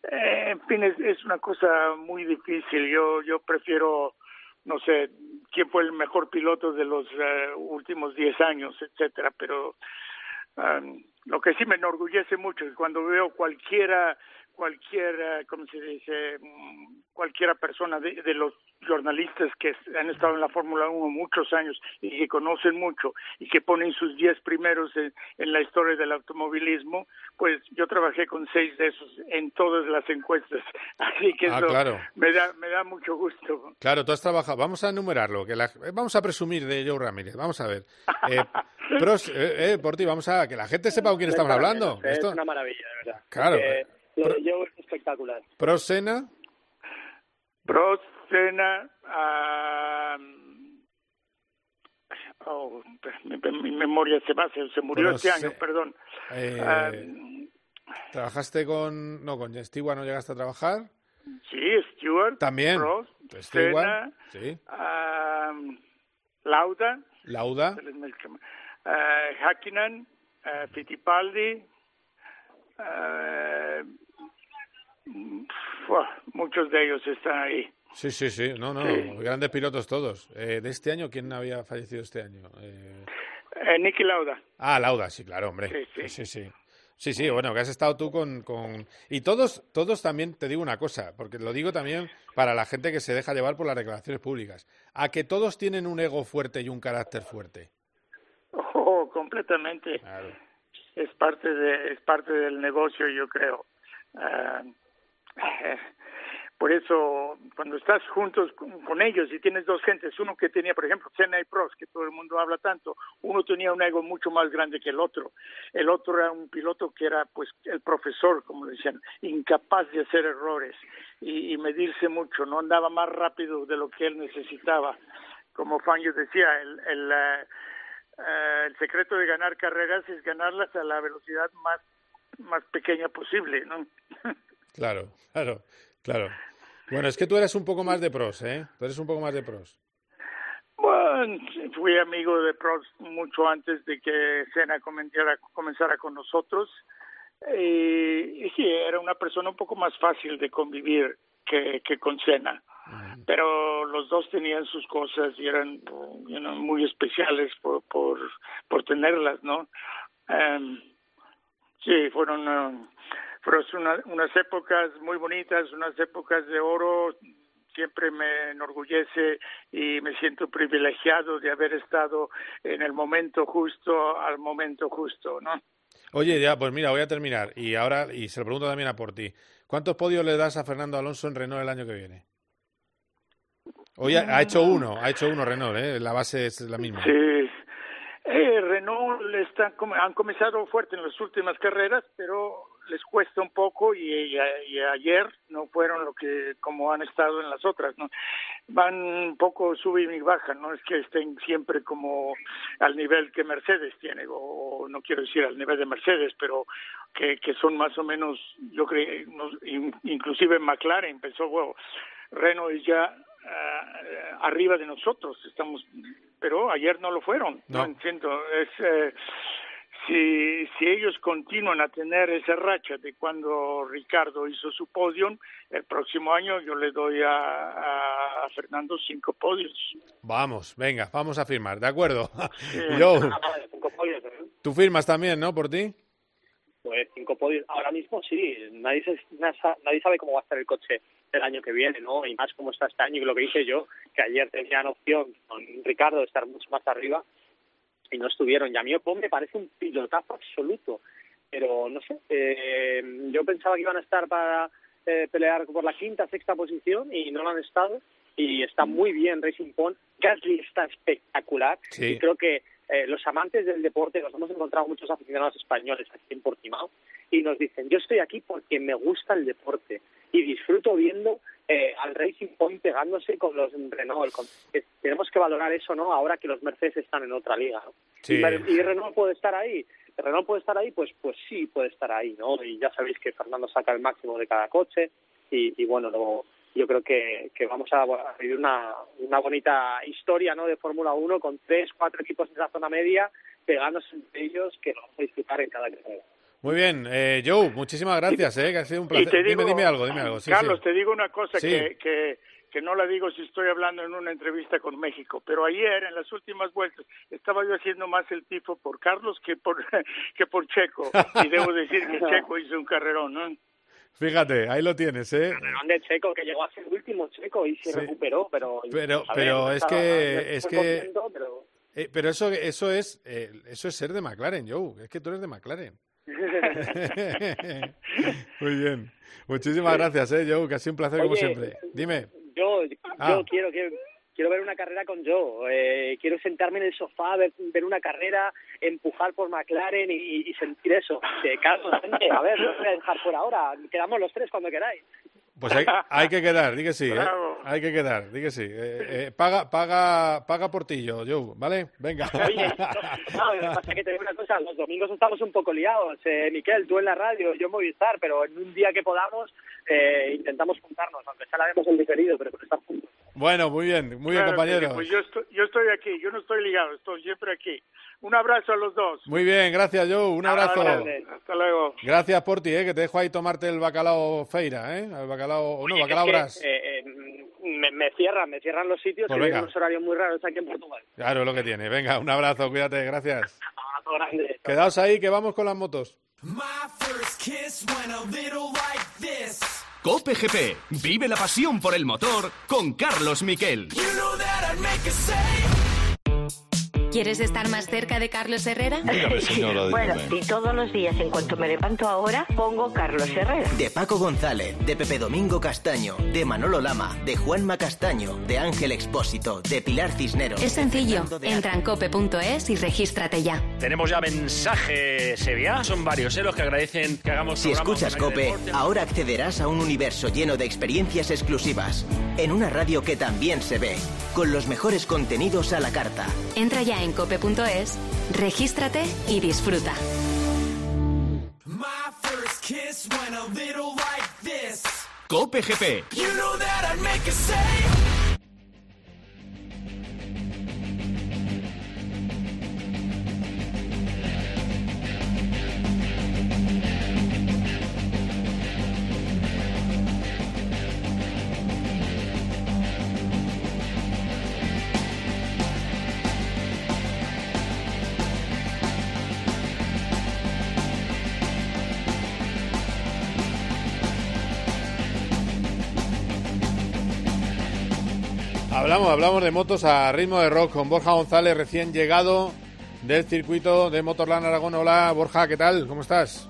Speaker 5: Eh, en fin, es, una cosa muy difícil. Yo, yo prefiero, no sé, quién fue el mejor piloto de los eh, últimos 10 años, etcétera, pero um, lo que sí me enorgullece mucho es cuando veo cualquiera cualquier, ¿cómo se dice? Mm, cualquiera persona de, de los jornalistas que han estado en la Fórmula 1 muchos años y que conocen mucho y que ponen sus diez primeros en, la historia del automovilismo, pues yo trabajé con seis de esos en todas las encuestas. *laughs* Así que ah, eso me, da, me da mucho gusto.
Speaker 2: Claro, tú has trabajado. Vamos a enumerarlo. Que vamos a presumir de Joe Ramírez. Vamos a ver. Eh, *laughs* eh, por ti, vamos a que la gente sepa con quién estamos hablando.
Speaker 11: Es una maravilla, de verdad.
Speaker 2: Claro. Eh,
Speaker 11: lo de Joe es espectacular.
Speaker 2: Prosena.
Speaker 5: Prosena. oh, mi, memoria se va, se, murió este año, perdón.
Speaker 2: Eh, ¿Trabajaste con. No, con Stewart no llegaste a trabajar?
Speaker 5: Sí, Stewart.
Speaker 2: También.
Speaker 5: Prost,
Speaker 2: Stewart, sí.
Speaker 5: um, Lauda.
Speaker 2: Lauda.
Speaker 5: Uh, Hakkinen, uh, Fittipaldi. Muchos de ellos están ahí.
Speaker 2: Sí, sí, sí. No, no.
Speaker 5: Sí.
Speaker 2: Grandes pilotos todos. Eh, ¿De este año quién había fallecido este año? Eh...
Speaker 5: Eh, Nicky Lauda.
Speaker 2: Ah, Lauda, sí, claro, hombre.
Speaker 5: Sí, sí.
Speaker 2: sí, sí. Sí, sí, bueno, que has estado tú con, con... Y todos, todos también, te digo una cosa, porque lo digo también para la gente que se deja llevar por las declaraciones públicas, a que todos tienen un ego fuerte y un carácter fuerte.
Speaker 5: Oh, completamente.
Speaker 2: Claro.
Speaker 5: Es parte de, es parte del negocio, yo creo. Uh, *laughs* por eso, cuando estás juntos con, con, ellos y tienes dos gentes, uno que tenía, por ejemplo, Senna y Prost, que todo el mundo habla tanto, uno tenía un ego mucho más grande que el otro. El otro era un piloto que era, pues, el profesor, como decían, incapaz de hacer errores y, medirse mucho, no andaba más rápido de lo que él necesitaba. Como Fangio decía, el, el, uh, el secreto de ganar carreras es ganarlas a la velocidad más, más pequeña posible, ¿no? *laughs*
Speaker 2: Claro, *laughs* claro, claro. Bueno, es que tú eres un poco más de pros, ¿eh? Tú eres un poco más de pros.
Speaker 5: Bueno, fui amigo de pros mucho antes de que Sena comenzara, comenzara con nosotros. Y, y, sí, era una persona un poco más fácil de convivir que, que con Sena. Pero los dos tenían sus cosas y eran you know, muy especiales por, por, por tenerlas, ¿no? Um, sí, fueron... Uh, fueron una, unas épocas muy bonitas, unas épocas de oro. Siempre me enorgullece y me siento privilegiado de haber estado en el momento justo al momento justo, ¿no?
Speaker 2: Oye, ya, pues mira, voy a terminar y ahora, y se lo pregunto también a por ti. ¿Cuántos podios le das a Fernando Alonso en Renault el año que viene? Hoy ha, ha hecho uno, ha hecho uno Renault, ¿eh? La base es la misma.
Speaker 5: Sí, eh, Renault le están, han comenzado fuerte en las últimas carreras, pero les cuesta un poco y, y, y, ayer no fueron lo que como han estado en las otras, ¿no? Van un poco sube y baja, no es que estén siempre como al nivel que Mercedes tiene o no quiero decir al nivel de Mercedes, pero que, que son más o menos, yo creo, inclusive McLaren pensó, bueno, Renault es ya uh, arriba de nosotros, estamos, pero ayer no lo fueron, no, no. Entiendo, es eh, si, si ellos continúan a tener esa racha de cuando Ricardo hizo su podium, el próximo año yo le doy a, a, a Fernando cinco podios.
Speaker 2: Vamos, venga, vamos a firmar, ¿de acuerdo? Sí. *laughs* Yo, tú firmas también, ¿no? ¿Por ti?
Speaker 11: Pues cinco podios. Ahora mismo sí, nadie, se, nadie sabe cómo va a estar el coche el año que viene, ¿no? Y más cómo está este año, y lo que dije yo, que ayer tenían opción con Ricardo de estar mucho más arriba, y no estuvieron. Y a mí Ocon me parece un pilotazo absoluto. Pero no sé, eh, yo pensaba que iban a estar para eh, pelear por la quinta, sexta posición y no lo han estado. Y está muy bien Racing Point. Gasly está espectacular.
Speaker 2: Sí.
Speaker 11: Y creo que eh, los amantes del deporte, nos hemos encontrado muchos aficionados españoles aquí en Portimao y nos dicen, yo estoy aquí porque me gusta el deporte y disfruto viendo eh, al Racing Point pegándose con los Renault. Con, eh, tenemos que valorar eso, ¿no? Ahora que los Mercedes están en otra liga, ¿no?
Speaker 2: Sí.
Speaker 11: Y, y, Renault puede estar ahí. Renault puede estar ahí, pues pues sí puede estar ahí, ¿no? Y ya sabéis que Fernando saca el máximo de cada coche y, y bueno, luego yo creo que, que vamos a vivir una, una bonita historia, ¿no? De Fórmula 1 con tres, cuatro equipos en la zona media pegándose entre ellos que lo vamos a disfrutar en cada carrera.
Speaker 2: Muy bien, eh, Joe, muchísimas gracias, eh, que ha sido un placer.
Speaker 5: Digo,
Speaker 2: dime, dime algo, dime algo. Sí,
Speaker 5: Carlos,
Speaker 2: sí.
Speaker 5: te digo una cosa
Speaker 2: Sí.
Speaker 5: que, que, que no la digo si estoy hablando en una entrevista con México, pero ayer en las últimas vueltas estaba yo haciendo más el tifo por Carlos que por *laughs* que por Checo y debo decir que Checo hizo un carrerón, ¿no?
Speaker 2: Fíjate, ahí lo tienes, ¿eh?
Speaker 11: Carrerón de Checo que llegó a ser último Checo y se
Speaker 2: Sí.
Speaker 11: recuperó, pero
Speaker 2: Pero,
Speaker 11: ver,
Speaker 2: pero es
Speaker 11: estaba-
Speaker 2: que, es que,
Speaker 11: pero-
Speaker 2: eh, pero eso, eso es, eh, eso es ser de McLaren, Joe. Es que tú eres de McLaren. *laughs* Muy bien. Muchísimas gracias, eh, Joe, que ha sido un placer como siempre. Dime.
Speaker 11: Yo, yo
Speaker 2: Ah.
Speaker 11: quiero que quiero ver una carrera con Joe. Eh, quiero sentarme en el sofá, ver, ver una carrera, empujar por McLaren y, y sentir eso. De Carlos, a ver, no voy a dejar por ahora. Quedamos los tres cuando queráis.
Speaker 2: Pues hay, hay que quedar, di que sí, ¿eh? Hay que quedar, di que sí. Eh, eh, paga, paga, paga por ti yo, Joe, ¿vale? Venga.
Speaker 11: Oye, no, lo que pasa es que te digo una cosa, los domingos estamos un poco liados. Eh, Miquel, tú en la radio, yo en Movistar, pero en un día que podamos eh, intentamos juntarnos, aunque sea la vemos en diferido, pero estar juntos.
Speaker 2: Bueno, muy bien, muy bien,
Speaker 5: Claro,
Speaker 2: compañeros.
Speaker 5: Pues yo estoy, yo estoy aquí, yo no estoy ligado, estoy siempre aquí. Un abrazo a los dos.
Speaker 2: Muy bien, gracias, Joe. Un abrazo.
Speaker 5: Hasta luego.
Speaker 2: Gracias por ti, ¿eh? que te dejo ahí tomarte el bacalao feira, ¿eh? El bacalao, o no,
Speaker 11: Oye,
Speaker 2: bacalao bras.
Speaker 11: eh, eh, me, me cierran, me cierran los sitios
Speaker 2: Pues
Speaker 11: que unos horarios muy raros aquí en Portugal.
Speaker 2: Claro, es lo que tiene. Venga, un abrazo, cuídate, gracias. *laughs*
Speaker 11: Abrazo grande.
Speaker 2: Quedaos ahí que vamos con las motos.
Speaker 1: Cope GP. Vive la pasión por el motor con Carlos Miquel.
Speaker 8: ¿Quieres estar más cerca de Carlos Herrera? *laughs*
Speaker 13: Bueno, y todos los días, en cuanto me levanto ahora, pongo Carlos Herrera.
Speaker 6: De Paco González, de Pepe Domingo Castaño, de Manolo Lama, de Juanma Castaño, de Ángel Expósito, de Pilar Cisneros.
Speaker 8: Es sencillo. Entra en cope.es y regístrate ya.
Speaker 10: Tenemos ya mensaje Sevilla. Son varios ¿eh? los que agradecen que hagamos
Speaker 6: Si escuchas Cope,
Speaker 10: deporte.
Speaker 6: ahora accederás a un universo lleno de experiencias exclusivas. En una radio que también se ve, con los mejores contenidos a la carta.
Speaker 8: Entra ya en cope.es, regístrate y disfruta.
Speaker 1: Cope GP.
Speaker 2: Hablamos, hablamos de motos a ritmo de rock con Borja González, recién llegado del circuito de Motorland Aragón. Hola, Borja, ¿qué tal? ¿Cómo estás?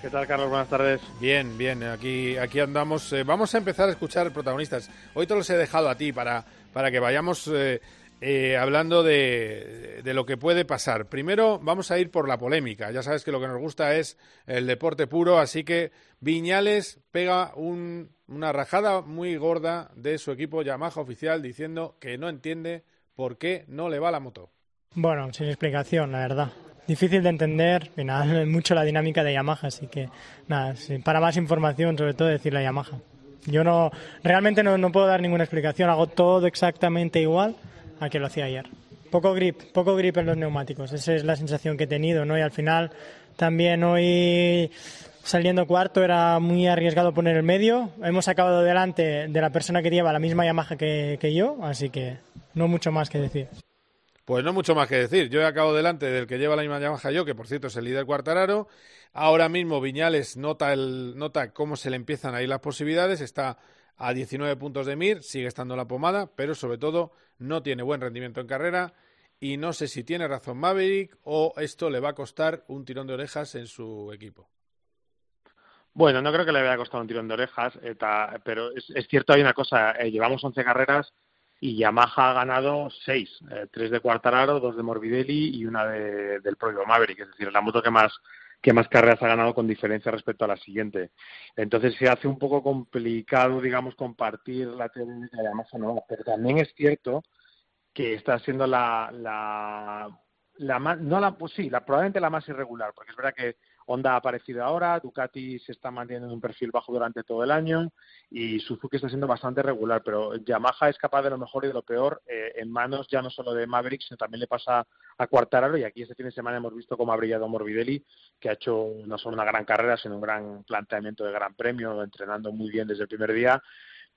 Speaker 14: ¿Qué tal, Carlos? Buenas tardes.
Speaker 2: Bien, bien, aquí, aquí andamos. Eh, vamos a empezar a escuchar protagonistas. Hoy te los he dejado a ti para, para que vayamos eh, eh, hablando de, de lo que puede pasar. Primero vamos a ir por la polémica. Ya sabes que lo que nos gusta es el deporte puro, así que Viñales pega un- una rajada muy gorda de su equipo Yamaha oficial diciendo que no entiende por qué no le va la moto.
Speaker 15: Bueno, sin explicación, la verdad. Difícil de entender, y nada, *laughs* mucho la dinámica de Yamaha, así que nada, para más información, sobre todo decirle a Yamaha. Yo no, realmente no, no puedo dar ninguna explicación, hago todo exactamente igual a que lo hacía ayer. Poco grip, poco grip en los neumáticos, esa es la sensación que he tenido, ¿no? Y al final también hoy saliendo cuarto era muy arriesgado poner el medio, hemos acabado delante de la persona que lleva la misma Yamaha que, yo, así que no mucho más que decir.
Speaker 2: Pues no mucho más que decir. Yo he acabado delante del que lleva la misma Yamaha yo, que por cierto es el líder Cuartararo. Ahora mismo Viñales nota, el, nota cómo se le empiezan a ir las posibilidades. Está a 19 puntos de Mir, sigue estando la pomada, pero sobre todo no tiene buen rendimiento en carrera. Y no sé si tiene razón Maverick o esto le va a costar un tirón de orejas en su equipo.
Speaker 14: Bueno, no creo que le vaya a costar un tirón de orejas, pero es, cierto, hay una cosa, eh, llevamos 11 carreras y Yamaha ha ganado 6, tres de Quartararo, dos de Morbidelli y una de- del propio Maverick, es decir, la moto que más que más carreras ha ganado con diferencia respecto a la siguiente. Entonces se hace un poco complicado, digamos, compartir la técnica de Yamaha nueva, pero también es cierto que está siendo la, la, la más, no la, pues sí, la, probablemente la más irregular, porque es verdad que Honda ha aparecido ahora, Ducati se está manteniendo en un perfil bajo durante todo el año y Suzuki está siendo bastante regular, pero Yamaha es capaz de lo mejor y de lo peor eh, en manos ya no solo de Maverick, sino también le pasa a Quartararo y aquí este fin de semana hemos visto cómo ha brillado Morbidelli, que ha hecho no solo una gran carrera, sino un gran planteamiento de gran premio, entrenando muy bien desde el primer día,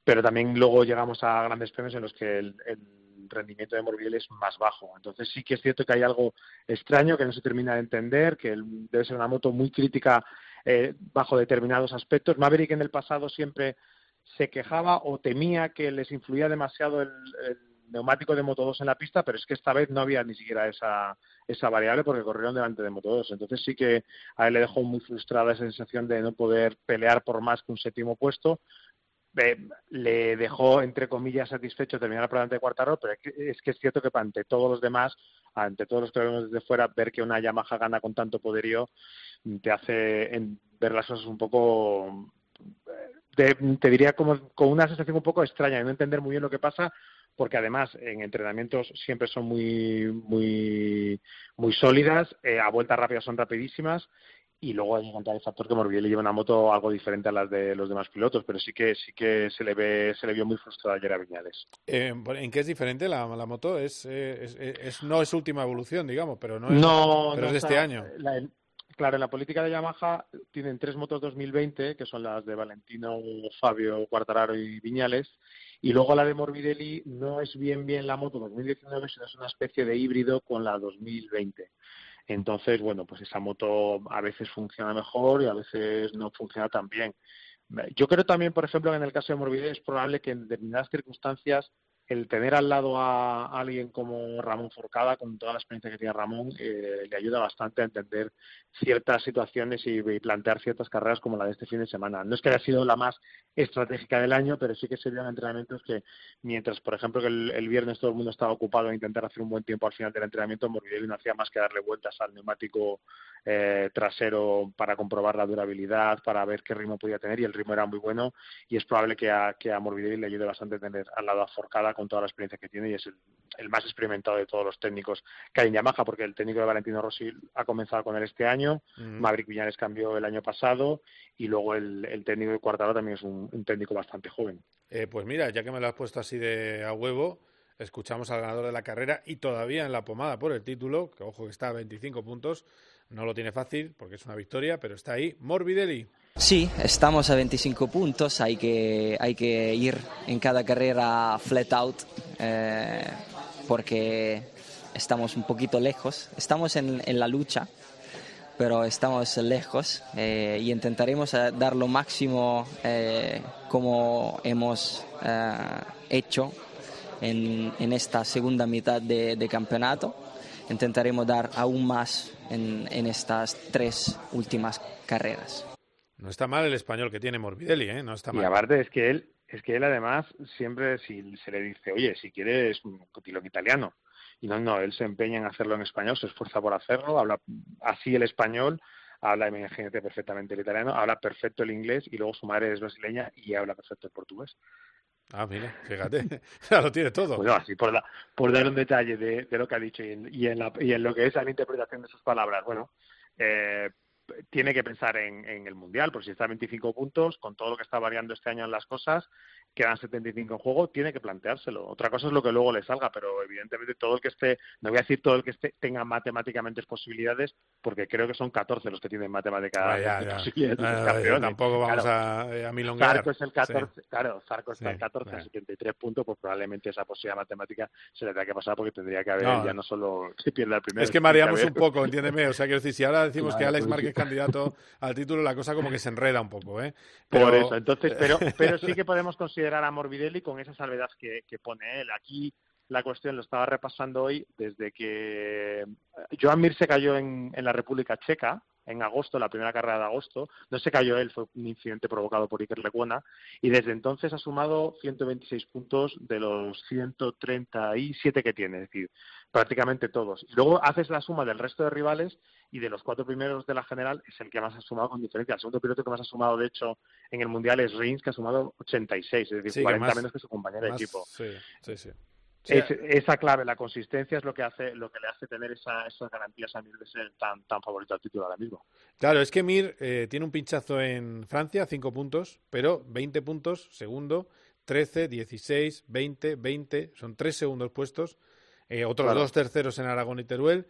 Speaker 14: pero también luego llegamos a grandes premios en los que el, el rendimiento de Morbidelli es más bajo. Entonces sí que es cierto que hay algo extraño que no se termina de entender, que debe ser una moto muy crítica eh, bajo determinados aspectos. Maverick en el pasado siempre se quejaba o temía que les influía demasiado el, neumático de Moto 2 en la pista, pero es que esta vez no había ni siquiera esa, esa variable porque corrieron delante de Moto 2. Entonces sí que a él le dejó muy frustrada esa sensación de no poder pelear por más que un séptimo puesto. Eh, le dejó, entre comillas, satisfecho terminar por delante de Cuartaro, pero es que, es cierto que ante todos los demás, ante todos los que vemos desde fuera, ver que una Yamaha gana con tanto poderío te hace en- ver las cosas un poco eh, te diría como con una sensación un poco extraña de no entender muy bien lo que pasa porque además en entrenamientos siempre son muy muy muy sólidas eh, a vueltas rápidas son rapidísimas y luego hay que contar el factor que Morbidelli lleva una moto algo diferente a las de los demás pilotos, pero sí que sí que se le ve se le vio muy frustrado ayer a Viñales.
Speaker 2: Eh, ¿En qué es diferente la, la moto? Es, eh, es, es, no es última evolución, digamos, pero no es,
Speaker 14: no,
Speaker 2: pero
Speaker 14: no
Speaker 2: es de este año.
Speaker 14: La, claro, en la política de Yamaha tienen tres motos 2020, que son las de Valentino, Fabio, Quartararo y Viñales, y luego la de Morbidelli no es bien bien la moto 2019, sino es una especie de híbrido con la 2020. Entonces, bueno, pues esa moto a veces funciona mejor y a veces no funciona tan bien. Yo creo también, por ejemplo, que en el caso de Morbidelli es probable que en determinadas circunstancias el tener al lado a alguien como Ramón Forcada, con toda la experiencia que tiene Ramón, eh, le ayuda bastante a entender ciertas situaciones y, plantear ciertas carreras como la de este fin de semana. No es que haya sido la más estratégica del año, pero sí que se entrenamientos que, mientras, por ejemplo, que el, viernes todo el mundo estaba ocupado en intentar hacer un buen tiempo al final del entrenamiento, Morbidelli no hacía más que darle vueltas al neumático eh, trasero para comprobar la durabilidad, para ver qué ritmo podía tener, y el ritmo era muy bueno, y es probable que a, que a Morbidelli le ayude bastante tener al lado a Forcada con toda la experiencia que tiene y es el, más experimentado de todos los técnicos que hay en Yamaha, porque el técnico de Valentino Rossi ha comenzado con él este año, Maverick Viñales cambió el año pasado y luego el, técnico de Cuartaro también es un, técnico bastante joven.
Speaker 2: Eh, pues mira, ya que me lo has puesto así de a huevo, escuchamos al ganador de la carrera y todavía en la pomada por el título, que ojo que está a 25 puntos, no lo tiene fácil porque es una victoria, pero está ahí Morbidelli.
Speaker 16: Sí, estamos a 25 puntos, hay que, hay que ir en cada carrera flat out eh, porque estamos un poquito lejos, estamos en, en la lucha, pero estamos lejos eh, y intentaremos eh, dar lo máximo como hemos hecho en, en, esta segunda mitad de, de, campeonato. Intentaremos dar aún más en, en estas tres últimas carreras.
Speaker 2: No está mal el español que tiene Morbidelli, ¿eh? No está mal.
Speaker 14: Y aparte es que él, es que él además siempre si se le dice, oye, si quieres piloto italiano. Y no, no, él se empeña en hacerlo en español, se esfuerza por hacerlo, habla así el español, habla, imagínate, perfectamente el italiano, habla perfecto el inglés y luego su madre es brasileña y habla perfecto el portugués.
Speaker 2: Ah, mira, fíjate, *laughs* ya lo tiene todo.
Speaker 14: Bueno, así por, por dar un detalle de, de lo que ha dicho y en, y en, la, y en lo que es la interpretación de sus palabras. Bueno, eh, tiene que pensar en, en, el Mundial, porque si está a 25 puntos, con todo lo que está variando este año en las cosas, quedan 75 en juego, tiene que planteárselo. Otra cosa es lo que luego le salga, pero evidentemente todo el que esté, no voy a decir todo el que esté, tenga matemáticamente posibilidades, porque creo que son 14 los que tienen matemáticas
Speaker 2: ah, *laughs* posibilidades. tampoco vamos a, a milongar.
Speaker 14: Zarco es el 14, claro, Zarco está el 14 a 73 puntos, pues probablemente esa posibilidad matemática se le tendría que pasar porque tendría que haber ya no solo *laughs* si pierde el primero.
Speaker 2: Es que mareamos un poco, entiéndeme, o sea, quiero decir, si ahora decimos que Alex Márquez es candidato al título, la cosa como que se enreda un poco, ¿eh?
Speaker 14: Por eso, entonces, pero, pero sí que *laughs* podemos considerar a Morbidelli con esa salvedad que, pone él. Aquí la cuestión lo estaba repasando hoy desde que Joan Mir se cayó en, la República Checa en agosto, la primera carrera de agosto. No se cayó él, fue un incidente provocado por Iker Lecuona. Y desde entonces ha sumado 126 puntos de los 137 que tiene, es decir, prácticamente todos. Luego haces la suma del resto de rivales y de los cuatro primeros de la general es el que más ha sumado con diferencia. El segundo piloto que más ha sumado, de hecho, en el Mundial es Rins, que ha sumado 86, es decir, 40 menos que su compañero de equipo.
Speaker 2: Sí, sí, sí.
Speaker 14: Esa clave, la consistencia es lo que hace, lo que le hace tener esa, esas garantías a Mir de ser tan, tan favorito al título ahora mismo.
Speaker 2: Claro, es que Mir eh, tiene un pinchazo en Francia, 5 puntos, pero 20 puntos, segundo, 13, 16, 20, 20, son tres segundos puestos, eh, otros dos terceros en Aragón y Teruel,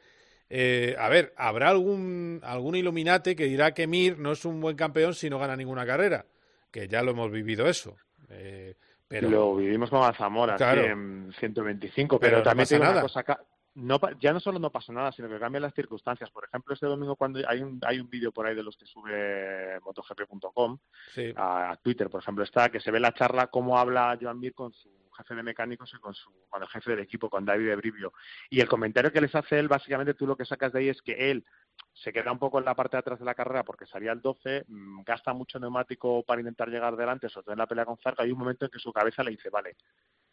Speaker 2: eh, a ver, habrá algún, algún iluminate que dirá que Mir no es un buen campeón si no gana ninguna carrera, que ya lo hemos vivido eso. Eh, pero...
Speaker 14: Lo vivimos con Zamora en 125, pero, también no nada. cosa no, ya no solo no pasa nada, sino que cambian las circunstancias. Por ejemplo, este domingo cuando hay un, hay un vídeo por ahí de los que sube motogp.com a, Twitter, por ejemplo, está que se ve la charla cómo habla Joan Mir con su jefe de mecánicos y con su con el jefe del equipo, con David de Brivio. Y el comentario que les hace él, básicamente tú lo que sacas de ahí es que él se queda un poco en la parte de atrás de la carrera porque salía el 12, mm, gasta mucho neumático para intentar llegar delante, sobre todo en la pelea con Zarco. Hay un momento en que su cabeza le dice, vale,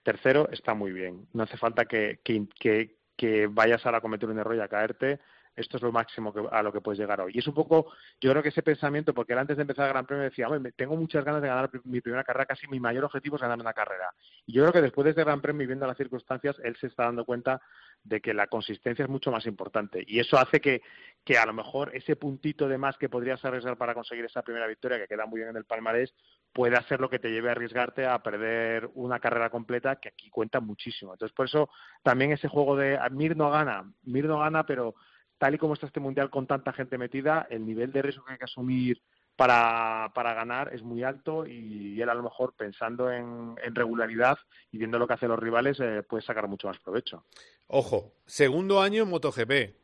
Speaker 14: tercero está muy bien, no hace falta que, que, que, que vayas a cometer un error y a caerte, esto es lo máximo a lo que puedes llegar hoy. Y es un poco, yo creo que ese pensamiento, porque él antes de empezar el Gran Premio decía, tengo muchas ganas de ganar mi primera carrera, casi mi mayor objetivo es ganar una carrera. Y yo creo que después de este Gran Premio y viendo las circunstancias, él se está dando cuenta de que la consistencia es mucho más importante. Y eso hace que, que a lo mejor ese puntito de más que podrías arriesgar para conseguir esa primera victoria, que queda muy bien en el palmarés, puede ser lo que te lleve a arriesgarte a perder una carrera completa, que aquí cuenta muchísimo. Entonces, por eso también ese juego de Mir no gana, Mir no gana, pero tal y como está este mundial con tanta gente metida, el nivel de riesgo que hay que asumir para, para ganar es muy alto y él a lo mejor pensando en, regularidad y viendo lo que hacen los rivales eh, puede sacar mucho más provecho.
Speaker 2: Ojo, segundo año en MotoGP.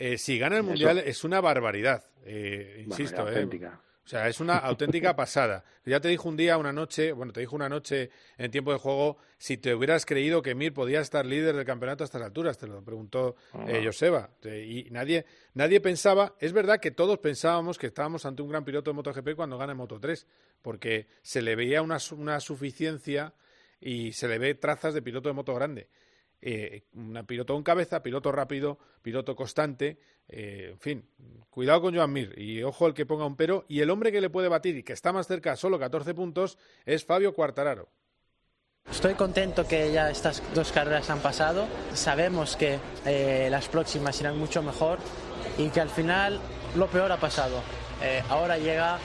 Speaker 2: Eh, si gana el mundial es una barbaridad, eh, insisto.
Speaker 14: auténtica.
Speaker 2: O sea, es una auténtica pasada. Ya te dijo un día, una noche, bueno, te dijo una noche en tiempo de juego, si te hubieras creído que Mir podía estar líder del campeonato a estas alturas, te lo preguntó eh, ah. Joseba. Y nadie, nadie pensaba, es verdad que todos pensábamos que estábamos ante un gran piloto de MotoGP cuando gana Moto 3, porque se le veía una, una suficiencia y se le ve trazas de piloto de moto grande eh, un piloto con cabeza, piloto rápido, piloto constante, eh, en fin, cuidado con Joan Mir y ojo el que ponga un pero. Y el hombre que le puede batir y que está más cerca, solo 14 puntos, es Fabio Quartararo.
Speaker 17: Estoy contento que ya estas dos carreras han pasado. Sabemos que eh, las próximas irán mucho mejor y que al final lo peor ha pasado. Eh, ahora llega,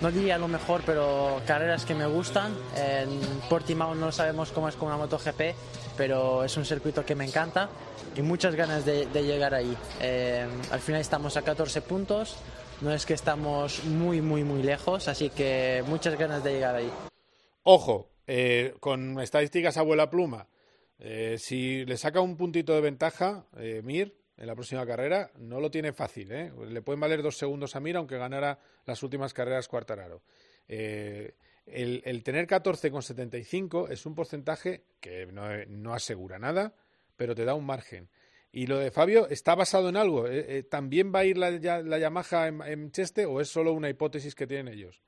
Speaker 17: no diría lo mejor, pero carreras que me gustan. En Portimao no sabemos cómo es con una MotoGP, pero es un circuito que me encanta y muchas ganas de, llegar ahí. Eh, al final estamos a 14 puntos, no es que estamos muy, muy, muy lejos, así que muchas ganas de llegar ahí.
Speaker 2: Ojo, eh, con estadísticas abuela pluma, eh, si le saca un puntito de ventaja, Mir, en la próxima carrera, no lo tiene fácil. Le pueden valer dos segundos a Mir, aunque ganara las últimas carreras Cuartararo. El, el tener 14,75 es un porcentaje que no, asegura nada, pero te da un margen. Y lo de Fabio, ¿está basado en algo? Eh, eh, ¿También va a ir la, la Yamaha en, Cheste o es solo una hipótesis que tienen ellos?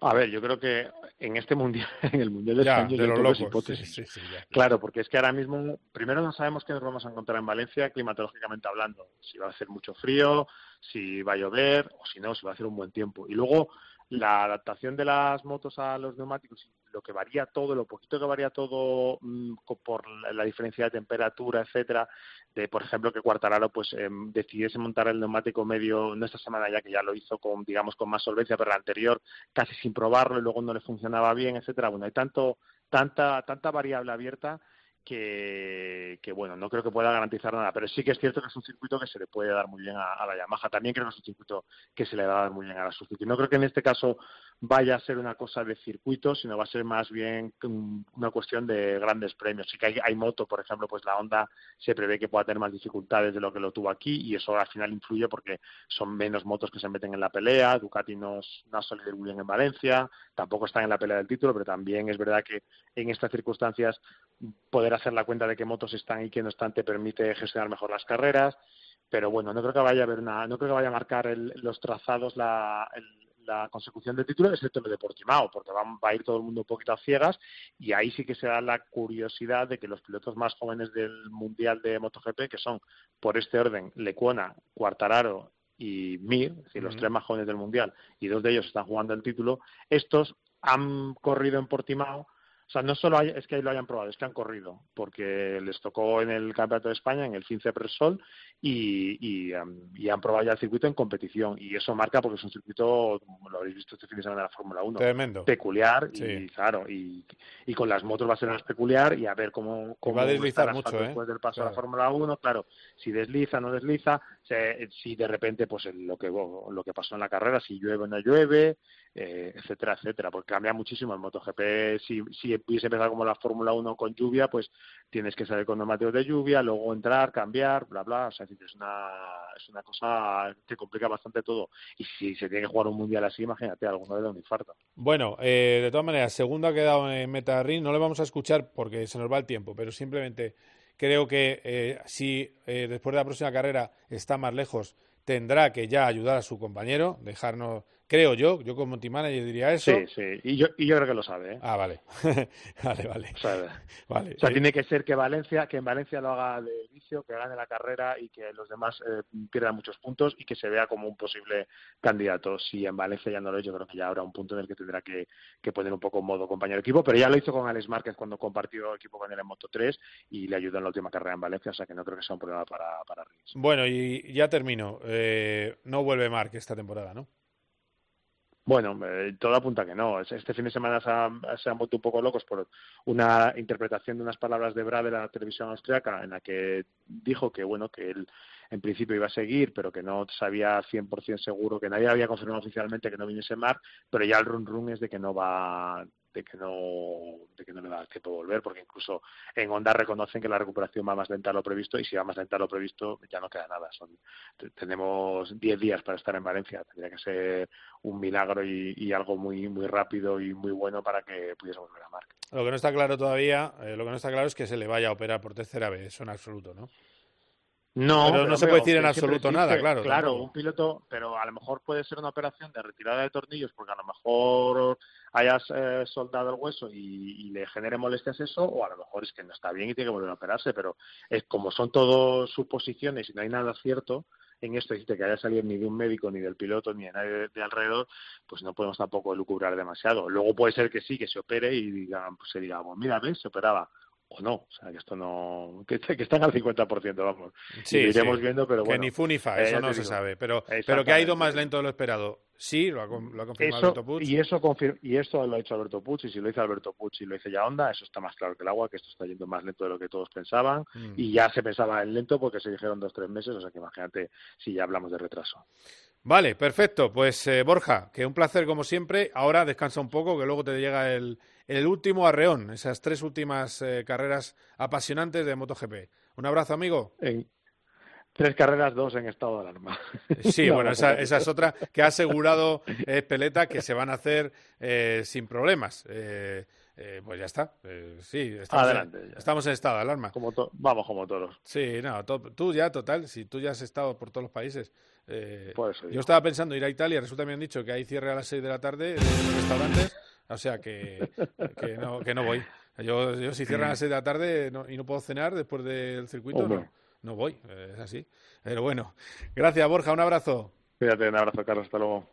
Speaker 14: A ver, yo creo que en este mundial, *laughs* en el mundial de España,
Speaker 2: de los
Speaker 14: hipótesis. claro, porque es que ahora mismo, primero no sabemos qué nos vamos a encontrar en Valencia climatológicamente hablando. Si va a hacer mucho frío, si va a llover o si no, si va a hacer un buen tiempo. Y luego la adaptación de las motos a los neumáticos, lo que varía todo, lo poquito que varía todo mm, por la diferencia de temperatura, etcétera, de por ejemplo que Cuartararo pues eh, decidiese montar el neumático medio, no esta semana ya que ya lo hizo con digamos con más solvencia, pero la anterior casi sin probarlo y luego no le funcionaba bien, etcétera. Bueno, hay tanto tanta tanta variable abierta que, bueno, no creo que pueda garantizar nada, pero sí que es cierto que es un circuito que se le puede dar muy bien a, la Yamaha. También creo que es un circuito que se le va a dar muy bien a la Suzuki. No creo que en este caso vaya a ser una cosa de circuito, sino va a ser más bien una cuestión de grandes premios. Sí que hay, hay moto, por ejemplo, pues la Honda se prevé que pueda tener más dificultades de lo que lo tuvo aquí y eso al final influye porque son menos motos que se meten en la pelea. Ducati no, no ha salido muy bien en Valencia, tampoco están en la pelea del título, pero también es verdad que en estas circunstancias poder hacer la cuenta de qué motos están y qué no están te permite gestionar mejor las carreras. Pero bueno, no creo que vaya a haber no creo que vaya a marcar los trazados la, la consecución del título, excepto el de Portimao, porque va, a ir todo el mundo un poquito a ciegas y ahí sí que se da la curiosidad de que los pilotos más jóvenes del Mundial de MotoGP, que son por este orden Lecuona, Cuartararo y Mir, es decir, los tres más jóvenes del Mundial, y dos de ellos están jugando el título, estos han corrido en Portimao o sea, no solo es que ahí lo hayan probado, es que han corrido, porque les tocó en el Campeonato de España, en el 15 Presol, y, y, han probado ya el circuito en competición. Y eso marca porque es un circuito, como lo habéis visto este fin de semana de la Fórmula 1,
Speaker 2: Tremendo.
Speaker 14: peculiar, y claro, y, y, con las motos va a ser más peculiar, y a ver cómo, cómo
Speaker 2: va a deslizar mucho, ¿eh?
Speaker 14: después del paso a la Fórmula 1, claro, si desliza, no desliza, si de repente, pues lo que, lo que pasó en la carrera, si llueve o no llueve, eh, etcétera, etcétera, porque cambia muchísimo el MotoGP. Si, si hubiese empezado como la Fórmula 1 con lluvia, pues tienes que salir con neumáticos de lluvia, luego entrar, cambiar, bla, bla. O sea, es una, es una cosa que complica bastante todo. Y si se tiene que jugar un mundial así, imagínate, alguno le da un infarto.
Speaker 2: Bueno, eh, de todas maneras, segundo ha quedado en Meta no le vamos a escuchar porque se nos va el tiempo, pero simplemente creo que eh, si después de la próxima carrera está más lejos, tendrá que ya ayudar a su compañero, dejarnos creo yo, yo como team manager diría eso.
Speaker 14: Sí, sí, y yo, y yo creo que lo sabe. ¿eh?
Speaker 2: Ah, vale, *laughs* vale, vale.
Speaker 14: O sea,
Speaker 2: vale.
Speaker 14: o sea
Speaker 2: Eh,
Speaker 14: tiene que ser que Valencia, que en Valencia lo haga de inicio, que gane la carrera y que los demás eh, pierdan muchos puntos y que se vea como un posible candidato. Si en Valencia ya no lo es, yo creo que ya habrá un punto en el que tendrá que, que poner un poco en modo compañero equipo, pero ya lo hizo con Alex Márquez cuando compartió equipo con él en Moto 3 y le ayudó en la última carrera en Valencia, o sea que no creo que sea un problema para, para Rins.
Speaker 2: Bueno, y ya termino. Eh, no vuelve Mark esta temporada, ¿no?
Speaker 14: Bueno, eh, todo apunta que no. Este fin de semana se han, vuelto un poco locos por una interpretación de unas palabras de Bra de la televisión austriaca en la que dijo que, bueno, que él en principio iba a seguir, pero que no sabía 100% seguro, que nadie había confirmado oficialmente que no viniese Mark, pero ya el run run es de que no va de que no de que no le va a dar tiempo de volver porque incluso en Honda reconocen que la recuperación va más lenta de lo previsto y si va más lenta de lo previsto ya no queda nada son te- tenemos 10 días para estar en Valencia tendría que ser un milagro y, y algo muy muy rápido y muy bueno para que pudiese volver a Mark
Speaker 2: Lo que no está claro todavía, eh, lo que no está claro es que se le vaya a operar por tercera vez, eso en absoluto, ¿no?
Speaker 14: No,
Speaker 2: Pero no se puede decir en absoluto nada, claro,
Speaker 14: Claro,
Speaker 2: tampoco.
Speaker 14: un piloto, pero a lo mejor puede ser una operación de retirada de tornillos porque a lo mejor hayas eh, soldado el hueso y, le genere molestias eso, o a lo mejor es que no está bien y tiene que volver a operarse, pero es como son todo suposiciones y no hay nada cierto en esto, dice que haya salido ni de un médico, ni del piloto, ni de nadie de, de alrededor, pues no podemos tampoco lucubrar demasiado. Luego puede ser que sí, que se opere y digan, pues se diga, bueno, mira, ves, se operaba o no, o sea, que esto no, que, que están al 50%, vamos.
Speaker 2: Sí,
Speaker 14: y lo iremos
Speaker 2: sí.
Speaker 14: viendo, pero
Speaker 2: que
Speaker 14: bueno.
Speaker 2: ni fu ni fa,
Speaker 14: eh,
Speaker 2: eso no se sabe. Pero, pero que ha ido más lento de lo esperado. Sí, lo ha, lo ha confirmado
Speaker 14: Eso,
Speaker 2: Alberto Puig.
Speaker 14: y eso confir- y esto lo ha hecho Alberto Puig y si lo hizo Alberto Puig y lo hizo ya Honda eso está más claro que el agua que esto está yendo más lento de lo que todos pensaban
Speaker 2: Mm.
Speaker 14: y ya se pensaba en lento porque se dijeron dos tres meses o sea que imagínate si ya hablamos de retraso
Speaker 2: Vale, perfecto. Pues eh, Borja, que un placer como siempre. Ahora descansa un poco, que luego te llega el, el último arreón, esas tres últimas eh, carreras apasionantes de MotoGP. Un abrazo, amigo.
Speaker 14: en tres carreras dos en estado de alarma
Speaker 2: Sí, *laughs*
Speaker 14: No,
Speaker 2: bueno,
Speaker 14: no,
Speaker 2: esa, esa es otra que ha asegurado eh, Peleta que se van a hacer eh, sin problemas. Eh, eh, pues ya está. Eh, sí, estamos,
Speaker 14: Adelante,
Speaker 2: en, estamos en estado de alarma.
Speaker 14: como vamos como todos
Speaker 2: Sí, no, to- tú ya, total, si tú ya has estado por todos los países. Eh,
Speaker 14: eso
Speaker 2: yo estaba pensando ir a Italia, resulta que me han dicho que hay cierre a las 6 de la tarde de los restaurantes, o sea que, que, no, que no voy. Yo, yo si cierran a las 6 de la tarde no- y no puedo cenar después del circuito, no, no voy, eh, es así. Pero bueno, gracias Borja, un abrazo.
Speaker 14: Cuídate, un abrazo Carlos hasta luego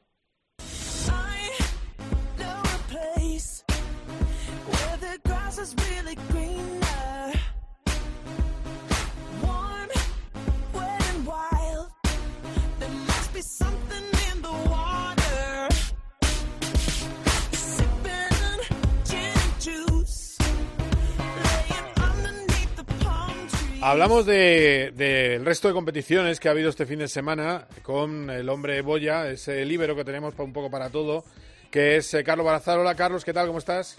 Speaker 2: Hablamos de- del resto de competiciones que ha habido este fin de semana con el hombre Boya, ese líbero que tenemos un poco para todo, que es eh, Carlos Barazal. Hola Carlos, ¿qué tal? ¿Cómo estás?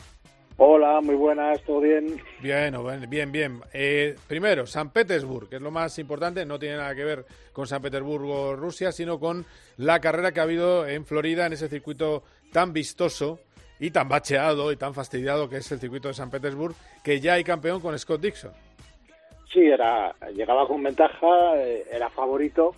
Speaker 18: Hola, muy buenas, ¿todo bien?
Speaker 2: Bien, bien. bien. Eh, primero, San Petersburg, que es lo más importante, no tiene nada que ver con San Petersburgo, Rusia, sino con la carrera que ha habido en Florida, en ese circuito tan vistoso y tan bacheado y tan fastidiado que es el circuito de San Petersburg, que ya hay campeón con Scott Dixon.
Speaker 18: Sí, era, llegaba con ventaja, eh, era favorito,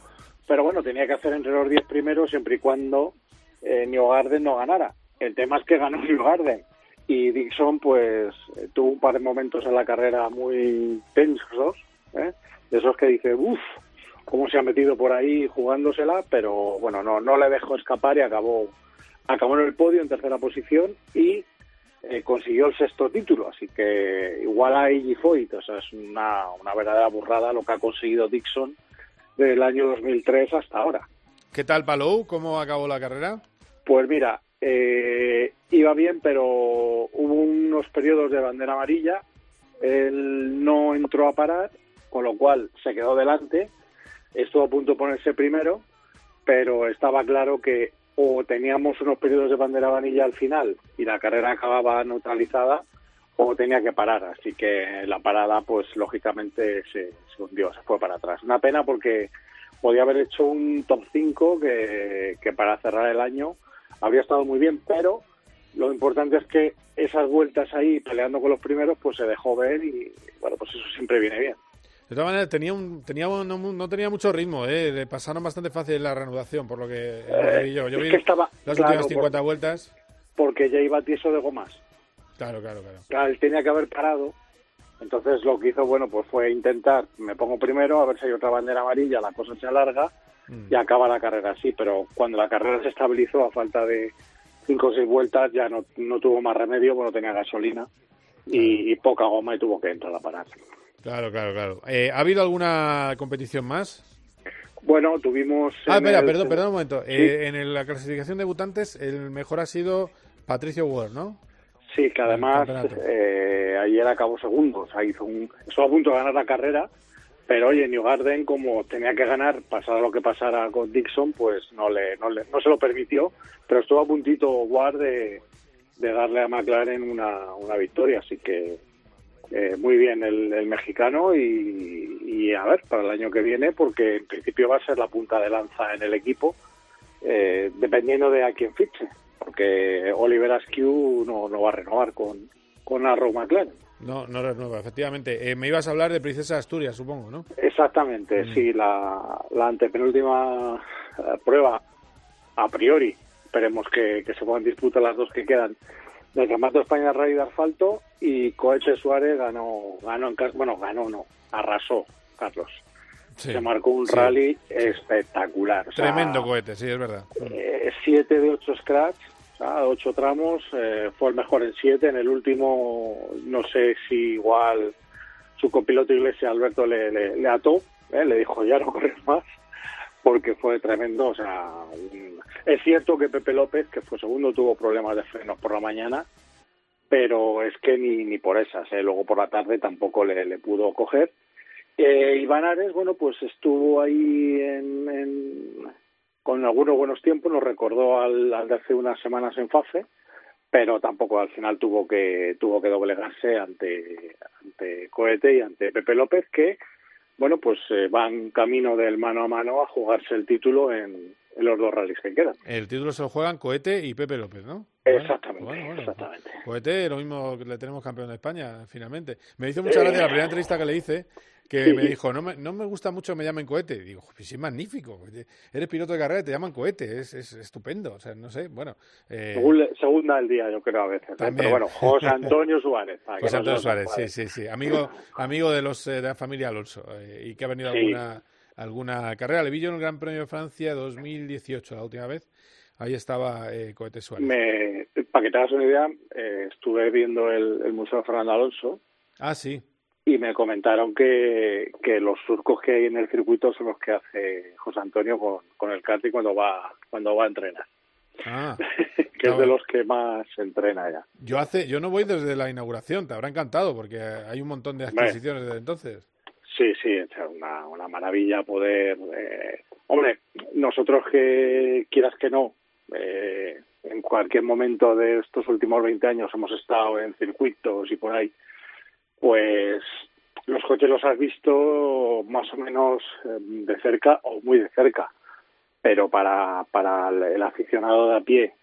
Speaker 18: pero bueno, tenía que hacer entre los 10 primeros siempre y cuando eh, Newgarden no ganara. El tema es que ganó *laughs* Newgarden y Dixon pues eh, tuvo un par de momentos en la carrera muy tensos, ¿eh? de esos que dice, uff, cómo se ha metido por ahí jugándosela, pero bueno, no, no le dejó escapar y acabó, acabó en el podio en tercera posición y eh, consiguió el sexto título, así que igual a Iggy Foyt, o sea, es una, una verdadera burrada lo que ha conseguido Dixon del año 2003 hasta ahora.
Speaker 2: ¿Qué tal Palou? ¿Cómo acabó la carrera?
Speaker 18: Pues mira, eh, iba bien, pero hubo unos periodos de bandera amarilla, él no entró a parar, con lo cual se quedó delante, estuvo a punto de ponerse primero, pero estaba claro que o teníamos unos periodos de bandera amarilla al final y la carrera acababa neutralizada, o tenía que parar, así que la parada pues lógicamente se, se hundió, se fue para atrás. Una pena porque podía haber hecho un top 5 que, que para cerrar el año habría estado muy bien, pero lo importante es que esas vueltas ahí peleando con los primeros pues se dejó ver y bueno pues eso siempre viene bien.
Speaker 2: De todas maneras, tenía un, tenía un- no, no tenía mucho ritmo, ¿eh? Le pasaron bastante fácil la reanudación, por lo que
Speaker 18: Eh,
Speaker 2: vi yo. Vi
Speaker 18: estaba-
Speaker 2: las
Speaker 18: claro,
Speaker 2: últimas 50
Speaker 18: por-
Speaker 2: vueltas.
Speaker 18: porque ya iba tieso de gomas.
Speaker 2: Claro, claro, claro.
Speaker 18: Claro, él tenía que haber parado. Entonces lo que hizo, bueno, pues fue intentar, me pongo primero, a ver si hay otra bandera amarilla, la cosa se alarga y acaba la carrera así. Pero cuando la carrera se estabilizó a falta de cinco o seis vueltas, ya no, no tuvo más remedio, bueno, tenía gasolina y, y poca goma y tuvo que entrar a parar.
Speaker 2: Claro, claro, claro. Eh, ¿Ha habido alguna competición más?
Speaker 18: Bueno, tuvimos...
Speaker 2: Ah, espera,
Speaker 18: el-
Speaker 2: perdón, perdón un momento.
Speaker 18: Sí.
Speaker 2: Eh, en la clasificación de debutantes, el mejor ha sido Patricio Ward, ¿no?
Speaker 18: Sí, que además eh, ayer acabó segundo, o sea, hizo un, estuvo a punto de ganar la carrera, pero oye, New Garden como tenía que ganar, pasara lo que pasara con Dixon, pues no le, no le, no se lo permitió, pero estuvo a puntito Ward de, de darle a McLaren una, una victoria, así que eh, muy bien el, el mexicano y, y a ver para el año que viene, porque en principio va a ser la punta de lanza en el equipo, eh, dependiendo de a quién fiche, porque Oliver Askew no, no va a renovar con, con Arrow McLaren.
Speaker 2: No, no renueva, efectivamente. Eh, me ibas a hablar de Princesa Asturias, supongo, ¿no?
Speaker 18: Exactamente, sí, la, la antepenúltima eh, prueba, a priori, esperemos que, que se puedan disputar las dos que quedan del Campeonato de España Rally de Asfalto y Cohete Suárez ganó, ganó en bueno, ganó no, arrasó, Carlos.
Speaker 2: Sí,
Speaker 18: Se marcó un
Speaker 2: sí,
Speaker 18: rally espectacular. o sea,
Speaker 2: Tremendo cohete, sí, es verdad.
Speaker 18: eh, siete de ocho scratch, o sea, ocho tramos, eh, fue el mejor en siete. En el último, no sé si igual su copiloto Iglesia Alberto le, le, le ató, eh, le dijo ya no corres más, porque fue tremendo. O sea, un- es cierto que Pepe López, que fue segundo, tuvo problemas de frenos por la mañana, pero es que ni, ni por esas, eh, luego por la tarde tampoco le, le pudo coger. Eh, Iván bueno, pues estuvo ahí en, en- con algunos buenos tiempos, nos recordó al, al de hace unas semanas en FAFE, pero tampoco al final tuvo que tuvo que doblegarse ante, ante Cohete y ante Pepe López, que, bueno, pues eh, van camino del mano a mano a jugarse el título en los dos rallies que quedan.
Speaker 2: El título se lo juegan Cohete y Pepe López, ¿no?
Speaker 18: Exactamente,
Speaker 2: Bueno, bueno.
Speaker 18: exactamente.
Speaker 2: Cohete, lo mismo que le tenemos campeón de España, finalmente. Me hizo mucha gracia la primera entrevista que le hice, que me dijo, no me, no me gusta mucho que me llamen Cohete. Y digo, pues sí, es magnífico. Eres piloto de carrera y te llaman Cohete, es, es estupendo. O sea, no sé, bueno. eh,
Speaker 18: Según le- segunda del día, yo creo a veces. ¿eh? Pero bueno, José *laughs* Antonio Suárez.
Speaker 2: José Antonio Suárez, sí, sí, sí. Amigo, amigo de los eh, de la familia Alonso eh, y que ha venido
Speaker 18: Sí.
Speaker 2: alguna, alguna carrera. Le vi yo en el Gran Premio de Francia 2018, la última vez. Ahí estaba eh, Cohete Suárez.
Speaker 18: Me, para que te hagas una idea, eh, estuve viendo el, el Museo de Fernando Alonso
Speaker 2: Ah, sí.
Speaker 18: y me comentaron que, que los surcos que hay en el circuito son los que hace José Antonio con, con el karting cuando va cuando va a entrenar,
Speaker 2: Ah, *laughs*
Speaker 18: que es de los que más se entrena ya.
Speaker 2: yo hace, yo no voy desde la inauguración, te habrá encantado porque hay un montón de adquisiciones desde entonces.
Speaker 18: Sí, sí, es una, una maravilla poder... eh, hombre, nosotros que quieras que no, eh, en cualquier momento de estos últimos 20 años hemos estado en circuitos y por ahí, pues los coches los has visto más o menos eh, de cerca o muy de cerca, pero para, para el aficionado de a pie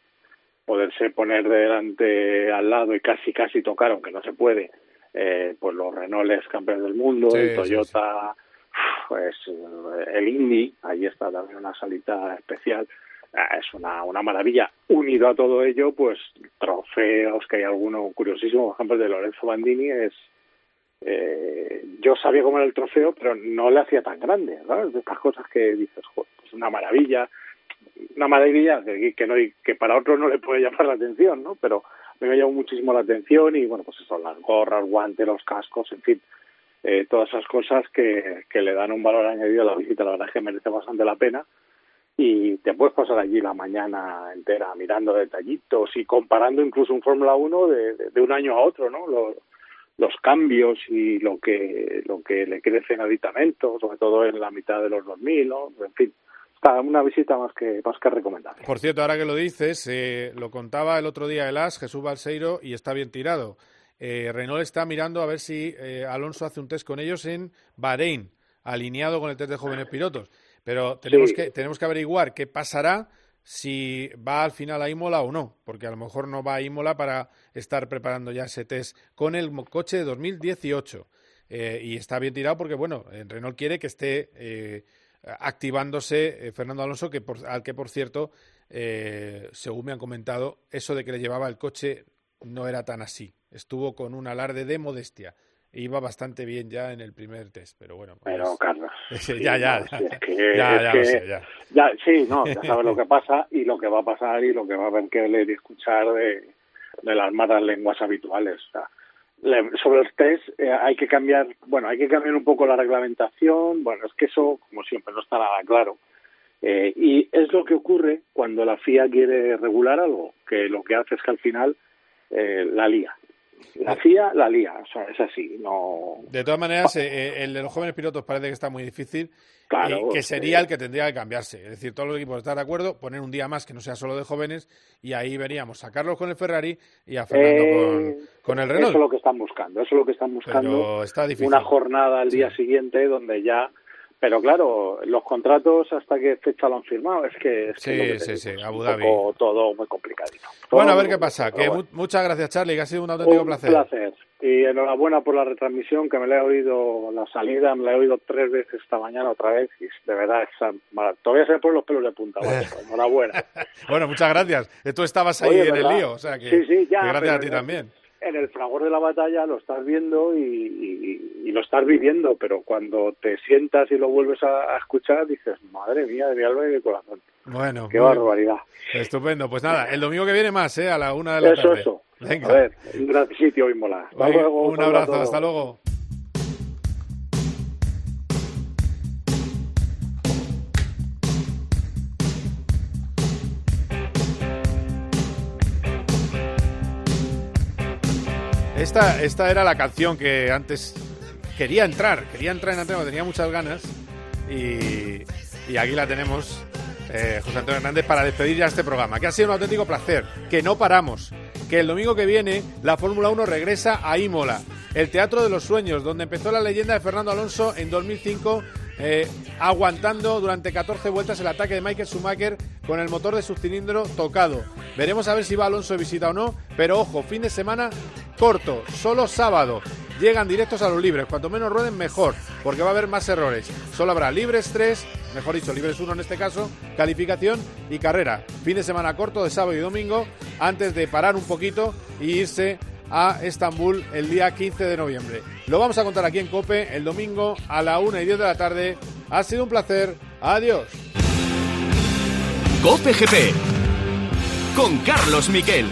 Speaker 18: poderse poner delante al lado y casi casi tocar, aunque no se puede, eh, pues los Renaults campeones del mundo,
Speaker 2: Sí,
Speaker 18: el
Speaker 2: sí,
Speaker 18: Toyota, pues eh, el Indy, ahí está también una salita especial. Ah, Es una, una maravilla. Unido a todo ello, pues trofeos, que hay alguno curiosísimo, por ejemplo, el de Lorenzo Bandini es... eh, yo sabía cómo era el trofeo, pero no le hacía tan grande, ¿no? Es de estas cosas que dices, "Joder, pues una maravilla, una maravilla que, que, no, que para otros no le puede llamar la atención, ¿no? Pero me llamó muchísimo la atención y, bueno, pues eso, las gorras, guantes, los cascos, en fin, eh, todas esas cosas que, que le dan un valor añadido a la visita, la verdad es que merece bastante la pena y te puedes pasar allí la mañana entera mirando detallitos y comparando incluso un Fórmula 1 de, de, de un año a otro, ¿no? Los, los cambios y lo que lo que le crece en aditamentos, sobre todo en la mitad de los 2000, ¿no? En fin, está una visita más que más que recomendable.
Speaker 2: Por cierto, ahora que lo dices, eh, lo contaba el otro día el As, Jesús Balseiro, y está bien tirado. Eh, Renault está mirando a ver si eh, Alonso hace un test con ellos en Bahrein, alineado con el test de jóvenes pilotos. Pero tenemos,
Speaker 18: Sí.
Speaker 2: que, tenemos que averiguar qué pasará si va al final a Imola o no, porque a lo mejor no va a Imola para estar preparando ya ese test con el coche de 2018. eh, y está bien tirado porque, bueno, eh, Renault quiere que esté eh, activándose eh, Fernando Alonso, que por- al que, por cierto, eh, según me han comentado, eso de que le llevaba el coche no era tan así. Estuvo con un alarde de modestia. Iba bastante bien ya en el primer test, pero bueno. pues-
Speaker 18: Pero, Carlos. *laughs*
Speaker 2: Sí, ya, ya, ya.
Speaker 18: sí, es que- *laughs*
Speaker 2: Ya,
Speaker 18: es
Speaker 2: ya
Speaker 18: que-
Speaker 2: lo sé, ya.
Speaker 18: ya, sí, no, ya *laughs* sabes lo que pasa y lo que va a pasar y lo que va a haber que leer y escuchar de, de las malas lenguas habituales. O sea, sobre los test eh, hay que cambiar, bueno, hay que cambiar un poco la reglamentación. Bueno, es que eso, como siempre, no está nada claro. Eh, y es lo que ocurre cuando la FIA quiere regular algo, que lo que hace es que al final eh, la lía. La FIA la lía, o sea, es así, no...
Speaker 2: De todas maneras, eh, eh, el de los jóvenes pilotos parece que está muy difícil
Speaker 18: Claro,
Speaker 2: y que sería el que tendría que cambiarse. Es decir, todos los equipos están de acuerdo, poner un día más que no sea solo de jóvenes y ahí veríamos a Carlos con el Ferrari y a Fernando
Speaker 18: Eh,
Speaker 2: con, con el
Speaker 18: Eso
Speaker 2: Renault.
Speaker 18: es lo que están buscando, eso es lo que están buscando.
Speaker 2: Pero está difícil.
Speaker 18: Una jornada al día siguiente donde ya... Pero claro, los contratos hasta qué fecha lo han firmado, es que es,
Speaker 2: Sí,
Speaker 18: que
Speaker 2: sí, sí, Abu
Speaker 18: un
Speaker 2: Dhabi.
Speaker 18: poco todo muy complicadito.
Speaker 2: Bueno, a ver qué pasa. Que
Speaker 18: bueno.
Speaker 2: mu- muchas gracias, Charlie, que ha sido un auténtico
Speaker 18: Un
Speaker 2: placer.
Speaker 18: placer. Y enhorabuena por la retransmisión, que me la he oído, la salida, me la he oído tres veces esta mañana otra vez, y de verdad, todavía se me ponen los pelos de punta. macho. Enhorabuena. *laughs*
Speaker 2: Bueno, muchas gracias. Tú estabas ahí
Speaker 18: Oye,
Speaker 2: en el lío, o sea que,
Speaker 18: Sí, sí, ya,
Speaker 2: gracias a ti también.
Speaker 18: En el fragor de la batalla lo estás viendo y, y- y lo estás viviendo, pero cuando te sientas y lo vuelves a, a escuchar, dices, madre mía, de mi alma y de mi corazón.
Speaker 2: Bueno,
Speaker 18: Qué barbaridad.
Speaker 2: Estupendo. Pues nada, el domingo que viene más, ¿eh? A la una de la
Speaker 18: Eso,
Speaker 2: tarde.
Speaker 18: eso.
Speaker 2: Venga.
Speaker 18: A ver, un gran sitio, Imola. Hasta luego,
Speaker 2: un abrazo, hasta luego. Esta, esta era la canción que antes quería entrar, quería entrar en antena, tenía muchas ganas y, aquí la tenemos, eh, José Antonio Hernández, para despedir ya este programa, que ha sido un auténtico placer, que no paramos, que el domingo que viene la Fórmula 1 regresa a Imola, el Teatro de los Sueños, donde empezó la leyenda de Fernando Alonso en 2005, eh, aguantando durante 14 vueltas el ataque de Michael Schumacher con el motor de su cilindro tocado. Veremos a ver si va Alonso de visita o no, pero ojo, fin de semana corto, solo sábado. Llegan directos a los libres, cuanto menos rueden mejor, porque va a haber más errores. Solo habrá libres 3, mejor dicho, libres 1 en este caso, calificación y carrera. Fin de semana corto de sábado y domingo, antes de parar un poquito y irse a Estambul el día 15 de noviembre. Lo vamos a contar aquí en Cope el domingo a la 1 y 10 de la tarde. Ha sido un placer. Adiós.
Speaker 1: Cope GP con Carlos Miquel.